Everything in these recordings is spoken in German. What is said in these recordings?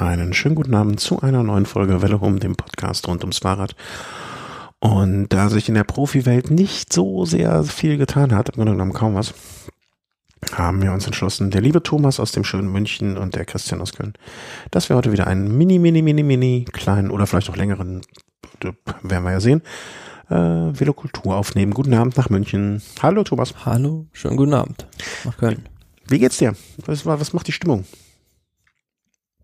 Einen schönen guten Abend zu einer neuen Folge Welle Home, dem Podcast rund ums Fahrrad. Und da sich in der Profiwelt nicht so sehr viel getan hat, im Grunde genommen kaum was, haben wir uns entschlossen, der liebe Thomas aus dem schönen München und der Christian aus Köln, dass wir heute wieder einen mini, mini, mini, mini kleinen oder vielleicht auch längeren, werden wir ja sehen, äh, Velokultur aufnehmen. Guten Abend nach München. Hallo Thomas. Hallo, schönen guten Abend nach Köln. Wie geht's dir? Was, was macht die Stimmung?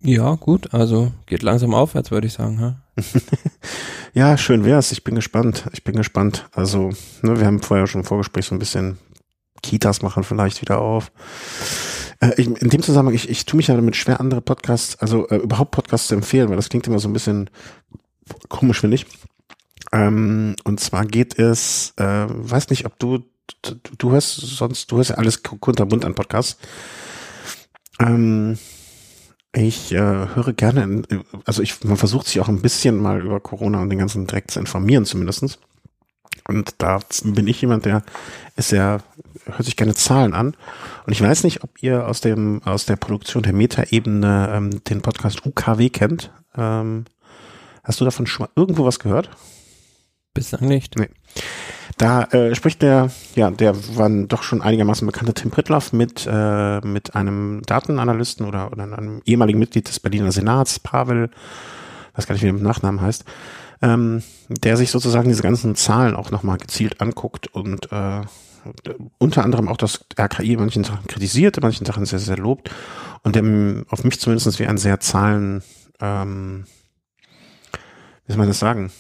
Ja, gut, also geht langsam aufwärts, würde ich sagen. Ha? ja, schön wär's. Ich bin gespannt. Ich bin gespannt. Also, ne, wir haben vorher schon im Vorgespräch so ein bisschen Kitas machen vielleicht wieder auf. Äh, ich, in dem Zusammenhang, ich, ich tue mich ja damit schwer, andere Podcasts, also äh, überhaupt Podcasts zu empfehlen, weil das klingt immer so ein bisschen komisch, finde ich. Ähm, und zwar geht es, äh, weiß nicht, ob du, du, du hörst sonst, du hörst ja alles kunterbunt an Podcasts. Ähm, ich äh, höre gerne, in, also ich, man versucht sich auch ein bisschen mal über Corona und den ganzen Dreck zu informieren zumindestens. Und da bin ich jemand, der ist sehr, hört sich gerne Zahlen an. Und ich weiß nicht, ob ihr aus dem, aus der Produktion der Metaebene ähm, den Podcast UKW kennt. Ähm, hast du davon schon mal irgendwo was gehört? Bislang nicht. Nee. Da äh, spricht der, ja, der war doch schon einigermaßen bekannte Tim Pritloff mit, äh, mit einem Datenanalysten oder, oder einem ehemaligen Mitglied des Berliner Senats, Pavel, weiß gar nicht, wie der mit Nachnamen heißt, ähm, der sich sozusagen diese ganzen Zahlen auch nochmal gezielt anguckt und äh, unter anderem auch das RKI manchen Sachen kritisiert, manchen Sachen sehr, sehr lobt und der auf mich zumindest wie ein sehr Zahlen, ähm, wie soll man das sagen,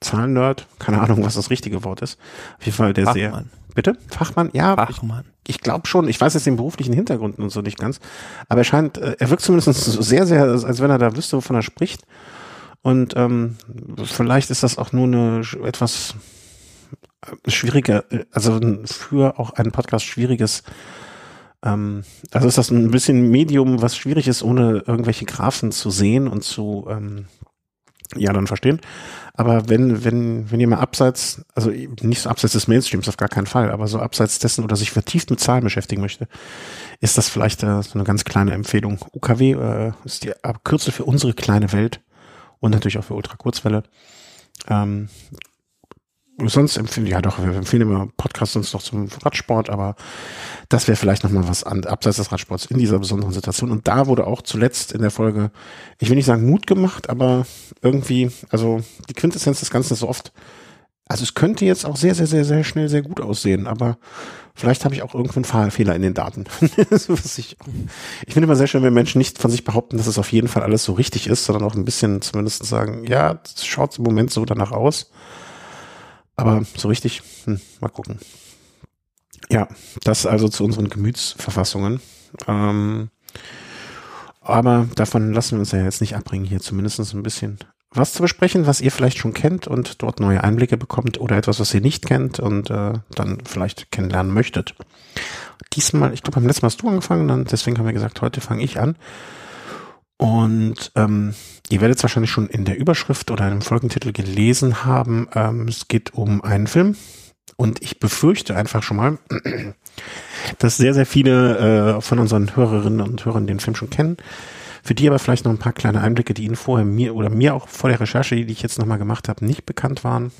Zahlennerd, keine Ahnung, was das richtige Wort ist. Auf jeden Fall der Fachmann. sehr. Bitte? Fachmann? Ja. Fachmann. Ich, ich glaube schon. Ich weiß jetzt den beruflichen Hintergrund und so nicht ganz. Aber er scheint, äh, er wirkt zumindest so sehr, sehr, als wenn er da wüsste, wovon er spricht. Und ähm, vielleicht ist das auch nur eine etwas äh, schwierige, äh, also für auch einen Podcast schwieriges ähm, also ist das ein bisschen Medium, was schwierig ist, ohne irgendwelche Graphen zu sehen und zu ähm, ja dann verstehen. Aber wenn, wenn, wenn ihr mal abseits, also nicht so abseits des Mainstreams auf gar keinen Fall, aber so abseits dessen oder sich vertieft mit Zahlen beschäftigen möchte, ist das vielleicht äh, so eine ganz kleine Empfehlung. UKW äh, ist die Kürzel für unsere kleine Welt und natürlich auch für Ultrakurzwelle. Ähm, sonst empfehlen, ja doch, wir empfehlen immer Podcasts sonst noch zum Radsport, aber das wäre vielleicht nochmal was an, abseits des Radsports in dieser besonderen Situation. Und da wurde auch zuletzt in der Folge, ich will nicht sagen Mut gemacht, aber irgendwie, also die Quintessenz des Ganzen ist so oft, also es könnte jetzt auch sehr, sehr, sehr, sehr schnell sehr gut aussehen, aber vielleicht habe ich auch irgendwo einen Fehler in den Daten. ich, ich finde immer sehr schön, wenn Menschen nicht von sich behaupten, dass es auf jeden Fall alles so richtig ist, sondern auch ein bisschen zumindest sagen, ja, schaut im Moment so danach aus. Aber so richtig, hm, mal gucken. Ja, das also zu unseren Gemütsverfassungen. Ähm, aber davon lassen wir uns ja jetzt nicht abbringen, hier zumindest ein bisschen was zu besprechen, was ihr vielleicht schon kennt und dort neue Einblicke bekommt oder etwas, was ihr nicht kennt und äh, dann vielleicht kennenlernen möchtet. Diesmal, ich glaube, beim letzten Mal hast du angefangen, dann deswegen haben wir gesagt, heute fange ich an. Und ähm, ihr werdet es wahrscheinlich schon in der Überschrift oder im Folgentitel gelesen haben. Ähm, es geht um einen Film. Und ich befürchte einfach schon mal, dass sehr, sehr viele äh, von unseren Hörerinnen und Hörern den Film schon kennen. Für die aber vielleicht noch ein paar kleine Einblicke, die ihnen vorher mir oder mir auch vor der Recherche, die ich jetzt nochmal gemacht habe, nicht bekannt waren.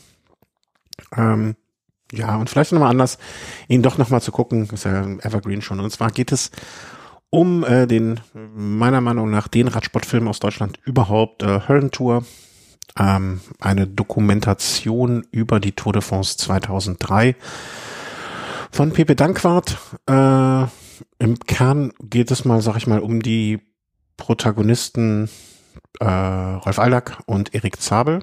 Ähm, ja, und vielleicht nochmal anders, ihn doch nochmal zu gucken, ist ja Evergreen schon. Und zwar geht es um äh, den, meiner Meinung nach, den Radsportfilm aus Deutschland überhaupt, äh, Höllentour. Ähm, eine Dokumentation über die Tour de France 2003 von Pepe Dankwart. Äh, Im Kern geht es mal, sag ich mal, um die Protagonisten äh, Rolf Aldag und Erik Zabel.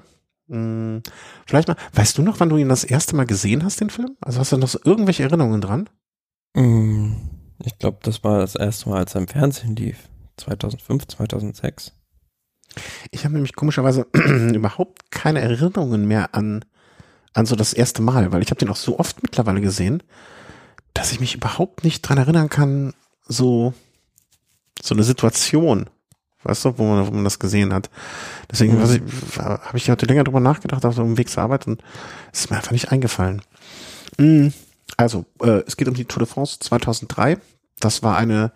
Hm, vielleicht mal, weißt du noch, wann du ihn das erste Mal gesehen hast, den Film? Also hast du noch so irgendwelche Erinnerungen dran? Mm. Ich glaube, das war das erste Mal, als er im Fernsehen lief. 2005, 2006. Ich habe nämlich komischerweise überhaupt keine Erinnerungen mehr an, an so das erste Mal, weil ich habe den auch so oft mittlerweile gesehen, dass ich mich überhaupt nicht dran erinnern kann, so, so eine Situation, weißt du, wo man, wo man das gesehen hat. Deswegen mhm. habe ich heute länger drüber nachgedacht, auf so einem Weg zur Arbeit und es ist mir einfach nicht eingefallen. Mhm. Also, äh, es geht um die Tour de France 2003. Das war eine,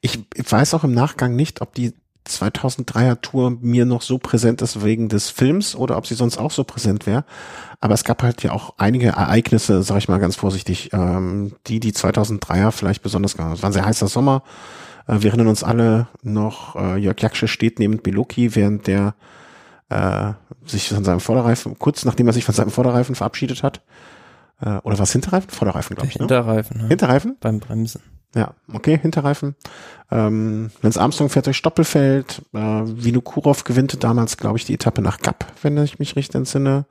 ich weiß auch im Nachgang nicht, ob die 2003er Tour mir noch so präsent ist wegen des Films oder ob sie sonst auch so präsent wäre. Aber es gab halt ja auch einige Ereignisse, sag ich mal ganz vorsichtig, ähm, die die 2003er vielleicht besonders gemacht Es war ein sehr heißer Sommer. Äh, wir erinnern uns alle noch, äh, Jörg Jaksche steht neben Beluki, während der äh, sich von seinem Vorderreifen, kurz nachdem er sich von seinem Vorderreifen verabschiedet hat. Äh, oder was Hinterreifen? Vorderreifen, glaube ich. Ne? Hinterreifen. Ne? Hinterreifen? Beim Bremsen. Ja, okay, Hinterreifen. Ähm, Lance Armstrong fährt durch Stoppelfeld. Äh, Vinokurov gewinnt damals, glaube ich, die Etappe nach Gap, wenn ich mich richtig entsinne.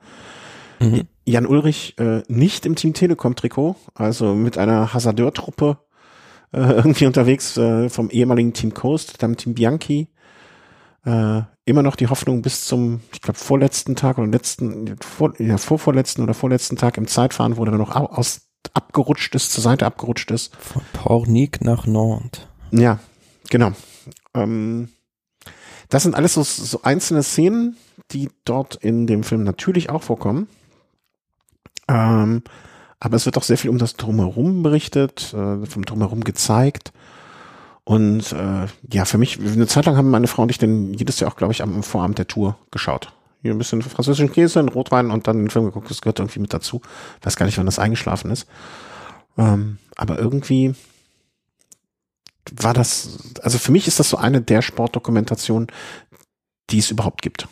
Mhm. Jan Ulrich äh, nicht im Team Telekom-Trikot, also mit einer Hasardeur-Truppe äh, irgendwie unterwegs äh, vom ehemaligen Team Coast, dann Team Bianchi. Äh, immer noch die Hoffnung bis zum, ich glaube, vorletzten Tag oder letzten, vor, ja, vorvorletzten oder vorletzten Tag im Zeitfahren, wo er dann noch aus, abgerutscht ist, zur Seite abgerutscht ist. Von Pornic nach Nantes. Ja, genau. Ähm, das sind alles so, so einzelne Szenen, die dort in dem Film natürlich auch vorkommen. Ähm, aber es wird auch sehr viel um das Drumherum berichtet, äh, vom Drumherum gezeigt. Und äh, ja, für mich, eine Zeit lang haben meine Frau und ich dann jedes Jahr auch, glaube ich, am Vorabend der Tour geschaut. Hier ein bisschen französischen Käse, ein Rotwein und dann den Film geguckt. Das gehört irgendwie mit dazu. Weiß gar nicht, wann das eingeschlafen ist. Ähm, aber irgendwie war das, also für mich ist das so eine der Sportdokumentationen, die es überhaupt gibt.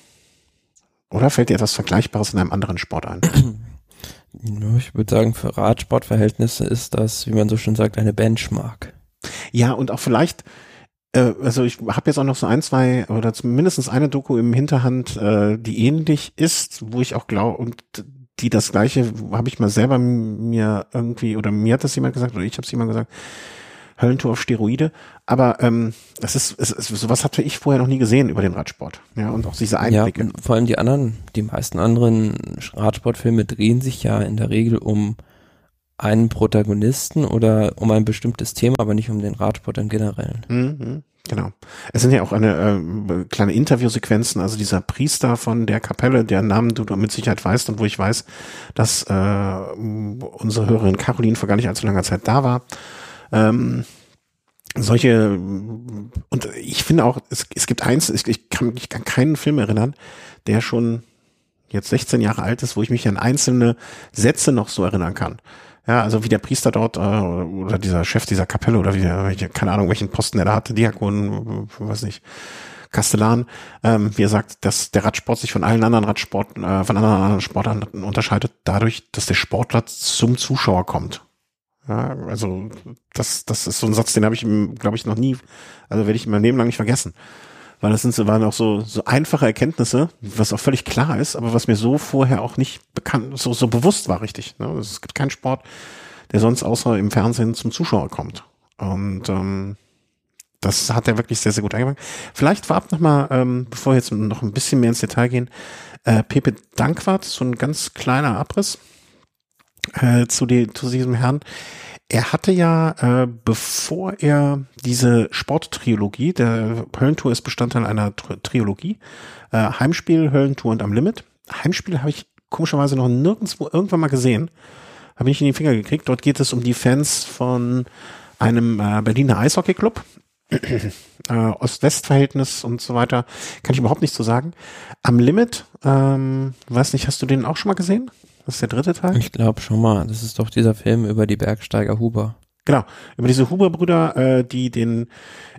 Oder fällt dir etwas Vergleichbares in einem anderen Sport ein? Ich würde sagen, für Radsportverhältnisse ist das, wie man so schön sagt, eine Benchmark. Ja, und auch vielleicht, äh, also ich habe jetzt auch noch so ein, zwei oder mindestens eine Doku im Hinterhand, äh, die ähnlich ist, wo ich auch glaube, und die das gleiche habe ich mal selber mir irgendwie, oder mir hat das jemand gesagt, oder ich habe es jemand gesagt, Höllentour auf Steroide. Aber ähm, das ist, es, es, sowas hatte ich vorher noch nie gesehen über den Radsport. Ja, und auch diese Einblicke. Ja, vor allem die anderen, die meisten anderen Radsportfilme drehen sich ja in der Regel um einen Protagonisten oder um ein bestimmtes Thema, aber nicht um den Radsport im Generellen. Mhm, genau. Es sind ja auch eine äh, kleine Interviewsequenzen, also dieser Priester von der Kapelle, deren Namen du mit Sicherheit weißt und wo ich weiß, dass äh, unsere Hörerin Caroline vor gar nicht allzu langer Zeit da war. Ähm, solche und ich finde auch, es, es gibt eins, ich kann mich an keinen Film erinnern, der schon jetzt 16 Jahre alt ist, wo ich mich an einzelne Sätze noch so erinnern kann. Ja, also wie der Priester dort äh, oder dieser Chef dieser Kapelle oder wie der, keine Ahnung, welchen Posten er da hatte, Diakon, weiß nicht, Kastellan, ähm, wie er sagt, dass der Radsport sich von allen anderen Radsport, äh, von anderen Sportarten unterscheidet, dadurch, dass der Sportler zum Zuschauer kommt. Ja, also das, das ist so ein Satz, den habe ich, glaube ich, noch nie, also werde ich mein Leben lang nicht vergessen weil das sind waren auch so, so einfache Erkenntnisse, was auch völlig klar ist, aber was mir so vorher auch nicht bekannt, so, so bewusst war, richtig. Ne? Also es gibt keinen Sport, der sonst außer im Fernsehen zum Zuschauer kommt. Und ähm, das hat er wirklich sehr, sehr gut eingefangen. Vielleicht vorab nochmal, ähm, bevor wir jetzt noch ein bisschen mehr ins Detail gehen, äh, Pepe Dankwart, so ein ganz kleiner Abriss äh, zu, die, zu diesem Herrn. Er hatte ja, äh, bevor er diese Sporttriologie, der Höllentour ist Bestandteil einer Triologie, äh, Heimspiel, Höllentour und am Limit. Heimspiel habe ich komischerweise noch nirgendwo irgendwann mal gesehen. Habe ich in die Finger gekriegt. Dort geht es um die Fans von einem äh, Berliner Eishockeyclub. äh, Ost-West-Verhältnis und so weiter. Kann ich überhaupt nicht so sagen. Am Limit, ähm, weiß nicht, hast du den auch schon mal gesehen? Das ist der dritte Teil? Ich glaube schon mal. Das ist doch dieser Film über die Bergsteiger Huber. Genau, über diese Huber-Brüder, äh, die den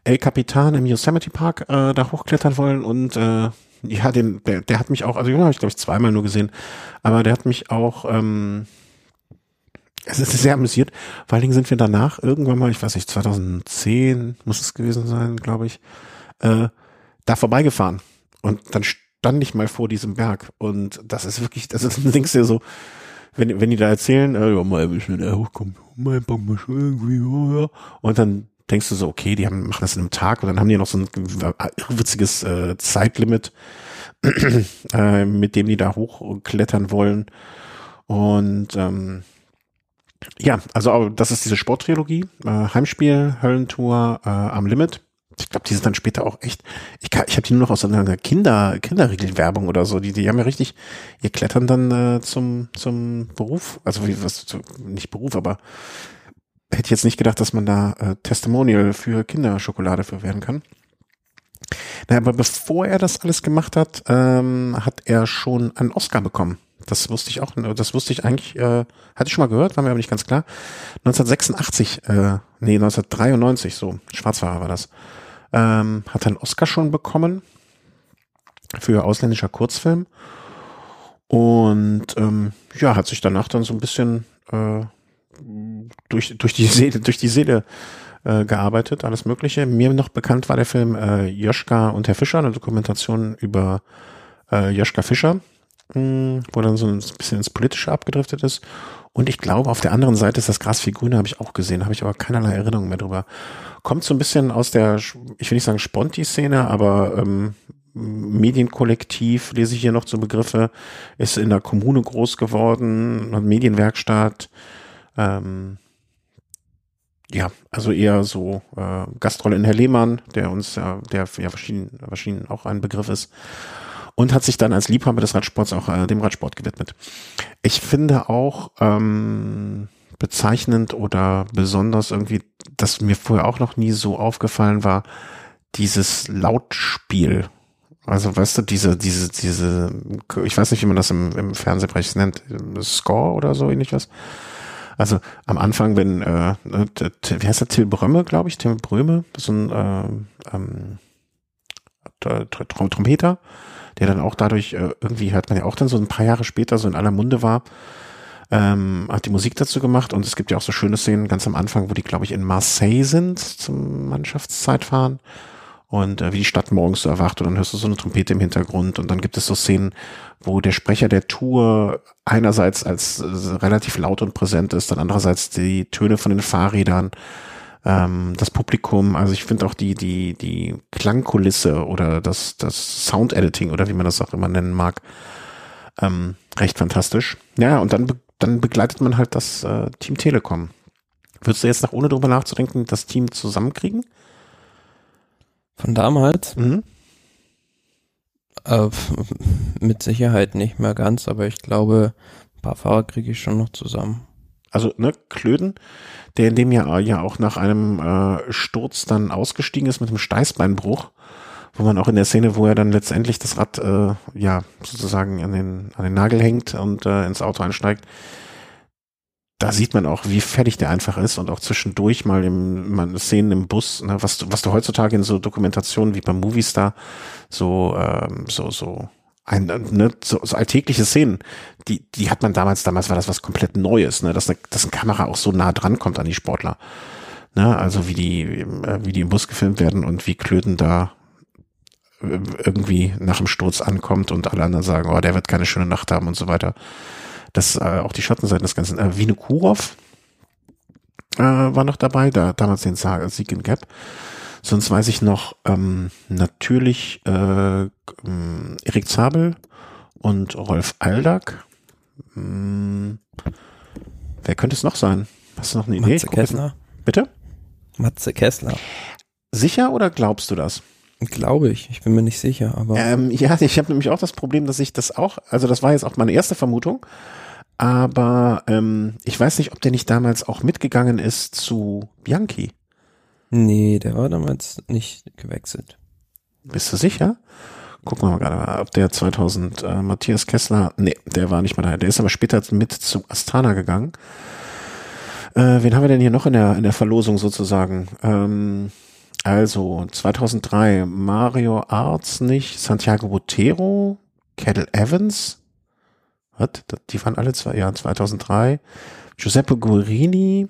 El Capitan im Yosemite Park äh, da hochklettern wollen und äh, ja, den, der, der hat mich auch, also den habe ich glaube ich zweimal nur gesehen, aber der hat mich auch, ähm, es ist sehr amüsiert. Vor allen Dingen sind wir danach irgendwann mal, ich weiß nicht, 2010 muss es gewesen sein, glaube ich, äh, da vorbeigefahren und dann stand ich mal vor diesem Berg und das ist wirklich, das ist ein Ding, der so, wenn, wenn die da erzählen, äh, ja, mal ein äh, hochkommen, mal mal schon irgendwie, oh, ja. und dann denkst du so, okay, die haben, machen das in einem Tag und dann haben die noch so ein witziges äh, Zeitlimit, äh, mit dem die da hochklettern wollen. Und ähm, ja, also das ist diese Sporttrilogie, äh, Heimspiel, Höllentour äh, am Limit ich glaube, die sind dann später auch echt, ich, ich habe die nur noch aus einer Kinder, Kinderriegelwerbung oder so, die, die haben ja richtig, ihr klettern dann äh, zum, zum Beruf, also wie, was, nicht Beruf, aber hätte ich jetzt nicht gedacht, dass man da äh, Testimonial für Kinderschokolade für werden kann. Naja, aber bevor er das alles gemacht hat, ähm, hat er schon einen Oscar bekommen. Das wusste ich auch, das wusste ich eigentlich, äh, hatte ich schon mal gehört, war mir aber nicht ganz klar. 1986, äh, nee, 1993, so, Schwarzfahrer war das, ähm, hat einen Oscar schon bekommen für ausländischer Kurzfilm. Und ähm, ja, hat sich danach dann so ein bisschen äh, durch, durch die Seele, durch die Seele äh, gearbeitet, alles Mögliche. Mir noch bekannt war der Film äh, Joschka und Herr Fischer, eine Dokumentation über äh, Joschka Fischer, mh, hm, wo dann so ein bisschen ins Politische abgedriftet ist. Und ich glaube, auf der anderen Seite ist das Gras viel grüner, habe ich auch gesehen, habe ich aber keinerlei Erinnerung mehr drüber. Kommt so ein bisschen aus der, ich will nicht sagen Sponti-Szene, aber ähm, Medienkollektiv, lese ich hier noch zu Begriffe, ist in der Kommune groß geworden, hat Medienwerkstatt, ähm, ja, also eher so äh, Gastrolle in Herr Lehmann, der uns ja, der ja verschieden, verschieden auch ein Begriff ist. Und hat sich dann als Liebhaber des Radsports auch äh, dem Radsport gewidmet. Ich finde auch ähm, bezeichnend oder besonders irgendwie, dass mir vorher auch noch nie so aufgefallen war, dieses Lautspiel. Also weißt du, diese, diese, diese, ich weiß nicht, wie man das im, im Fernsehbereich nennt, Score oder so ähnlich was also am Anfang, wenn, äh, ne, wie heißt der, Till Brömme, glaube ich, Till Bröme, so ein äh, ähm, Trompeter, der dann auch dadurch, äh, irgendwie hört man ja auch dann so ein paar Jahre später so in aller Munde war, ähm, hat die Musik dazu gemacht. Und es gibt ja auch so schöne Szenen ganz am Anfang, wo die, glaube ich, in Marseille sind zum Mannschaftszeitfahren. Und äh, wie die Stadt morgens so erwacht und dann hörst du so eine Trompete im Hintergrund. Und dann gibt es so Szenen, wo der Sprecher der Tour einerseits als äh, relativ laut und präsent ist, dann andererseits die Töne von den Fahrrädern, ähm, das Publikum, also ich finde auch die, die, die Klangkulisse oder das, das Sound-Editing oder wie man das auch immer nennen mag, ähm, recht fantastisch. Ja, und dann, dann begleitet man halt das äh, Team Telekom. Würdest du jetzt noch ohne drüber nachzudenken das Team zusammenkriegen? Von damals? Mhm. Äh, mit Sicherheit nicht mehr ganz, aber ich glaube, ein paar Fahrer kriege ich schon noch zusammen. Also, ne, Klöden, der in dem Jahr ja auch nach einem äh, Sturz dann ausgestiegen ist mit einem Steißbeinbruch, wo man auch in der Szene, wo er dann letztendlich das Rad äh, ja sozusagen an den, an den Nagel hängt und äh, ins Auto einsteigt, da sieht man auch, wie fertig der einfach ist und auch zwischendurch mal im man, Szenen im Bus, ne, was du, was du heutzutage in so Dokumentationen wie beim Movistar so ähm, so so ein, ne, so, so alltägliche Szenen, die die hat man damals damals war das was komplett Neues, ne, dass eine, dass eine Kamera auch so nah dran kommt an die Sportler, ne, also wie die äh, wie die im Bus gefilmt werden und wie Klöten da äh, irgendwie nach dem Sturz ankommt und alle anderen sagen, oh, der wird keine schöne Nacht haben und so weiter. Das äh, auch die Schattenseiten des Ganzen. Äh, Vine Kurov äh, war noch dabei, da damals den Sieg in Gap. Sonst weiß ich noch ähm, natürlich äh, ähm, Erik Zabel und Rolf Aldag. Hm, wer könnte es noch sein? Hast du noch eine Idee? Matze Kessler. Bitte? Matze Kessler. Sicher oder glaubst du das? Glaube ich. Ich bin mir nicht sicher, aber. Ähm, ja, ich habe nämlich auch das Problem, dass ich das auch, also das war jetzt auch meine erste Vermutung, aber ähm, ich weiß nicht, ob der nicht damals auch mitgegangen ist zu Bianchi. Nee, der war damals nicht gewechselt. Bist du sicher? Gucken wir mal gerade, ob der 2000 äh, Matthias Kessler, nee, der war nicht mal da. Der ist aber später mit zu Astana gegangen. Äh, wen haben wir denn hier noch in der in der Verlosung sozusagen? Ähm, also 2003 Mario Arts nicht, Santiago Botero, Kettle Evans, was? Die waren alle zwei, ja 2003. Giuseppe Guarini,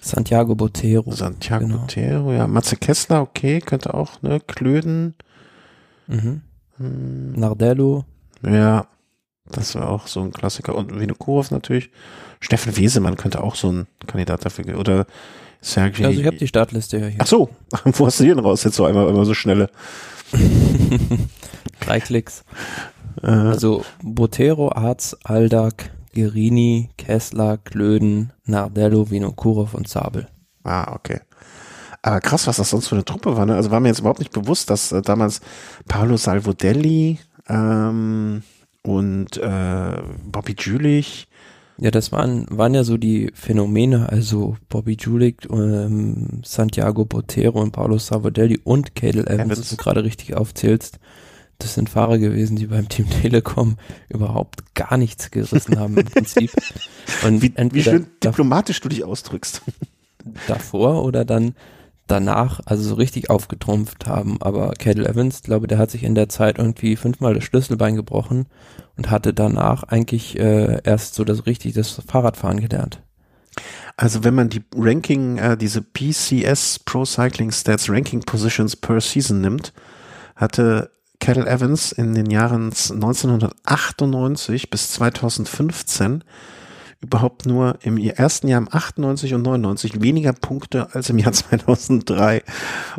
Santiago Botero. Santiago genau. Botero, ja. Matze Kessler, okay, könnte auch, ne? Klöden. Mhm. Hm. Nardello. Ja, das war auch so ein Klassiker. Und Vinokurov natürlich. Steffen Wesemann könnte auch so ein Kandidat dafür, oder Sergei. Also ich habe die Startliste ja hier. Ach so, wo hast du denn raus? Jetzt so einmal immer so schnelle. Drei Klicks. Äh. Also Botero, Arz, Aldag, Gerini, Kessler, Klöden, Nardello, Vinokurov und Zabel. Ah, okay. Aber krass, was das sonst für eine Truppe war. Ne? Also war mir jetzt überhaupt nicht bewusst, dass äh, damals Paolo Salvodelli ähm, und äh, Bobby Jülich Ja, das waren, waren ja so die Phänomene, also Bobby Julik, ähm, Santiago Botero und Paulo Savodelli und Cadel Evans, Evans. du gerade richtig aufzählst. Das sind Fahrer gewesen, die beim Team Telekom überhaupt gar nichts gerissen haben im Prinzip. Und wie, wie schön diplomatisch du dich ausdrückst. Davor oder dann danach also so richtig aufgetrumpft haben. Aber Cadel Evans, glaube der hat sich in der Zeit irgendwie fünfmal das Schlüsselbein gebrochen und hatte danach eigentlich äh, erst so das richtig das Fahrradfahren gelernt. Also wenn man die Ranking, äh, diese PCS Pro Cycling Stats Ranking Positions per Season nimmt, hatte Cadel Evans in den Jahren 1998 bis 2015 überhaupt nur im ersten Jahr im 98 und 99 weniger Punkte als im Jahr 2003.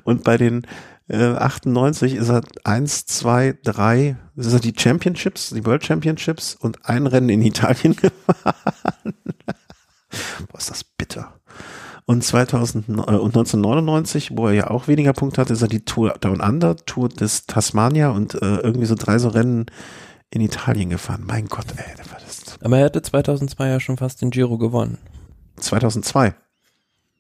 Und bei den äh, 98 ist er eins, zwei, drei, ist er die Championships, die World Championships und ein Rennen in Italien gefahren. Boah, ist das bitter. Und 2000, äh, und 1999, wo er ja auch weniger Punkte hatte, ist er die Tour Down Under, Tour des Tasmania und äh, irgendwie so drei so Rennen in Italien gefahren. Mein Gott, ey, das war das. Aber er hatte 2002 ja schon fast den Giro gewonnen. 2002?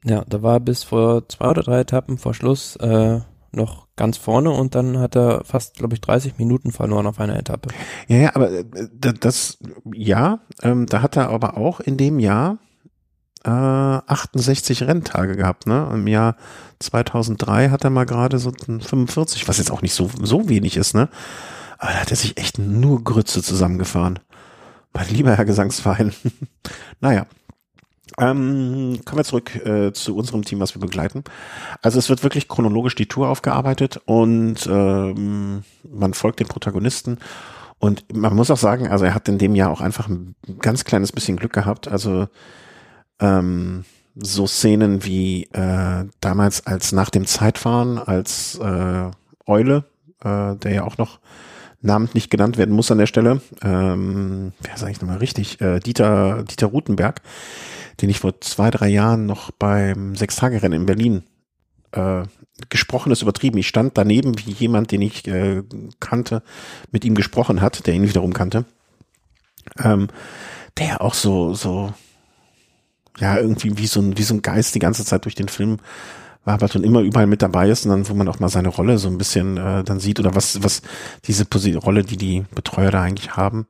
Ja, da war bis vor zwei oder drei Etappen vor Schluss äh, noch ganz vorne und dann hat er fast, glaube ich, 30 Minuten verloren auf einer Etappe. Ja, ja, aber äh, das, ja, ähm, da hat er aber auch in dem Jahr äh, 68 Renntage gehabt, ne? Im Jahr 2003 hat er mal gerade so 45, was jetzt auch nicht so, so wenig ist, ne? Aber da hat er sich echt nur Grütze zusammengefahren. Mein lieber Herr Gesangsverein. naja. Ähm, kommen wir zurück äh, zu unserem Team, was wir begleiten. Also es wird wirklich chronologisch die Tour aufgearbeitet und ähm, man folgt den Protagonisten. Und man muss auch sagen, also er hat in dem Jahr auch einfach ein ganz kleines bisschen Glück gehabt. Also ähm, so Szenen wie äh, damals als nach dem Zeitfahren als äh, Eule, äh, der ja auch noch namentlich genannt werden muss an der Stelle. Ähm, wer sage ich nochmal richtig? Äh, Dieter, Dieter Rutenberg, den ich vor zwei, drei Jahren noch beim Sechstagerennen in Berlin äh, gesprochen ist übertrieben. Ich stand daneben, wie jemand, den ich äh, kannte, mit ihm gesprochen hat, der ihn wiederum kannte. Ähm, der auch so, so, ja, irgendwie wie so ein, wie so ein Geist die ganze Zeit durch den Film wabert und immer überall mit dabei ist und dann, wo man auch mal seine Rolle so ein bisschen äh, dann sieht oder was, was diese Posi Rolle, die die Betreuer da eigentlich haben.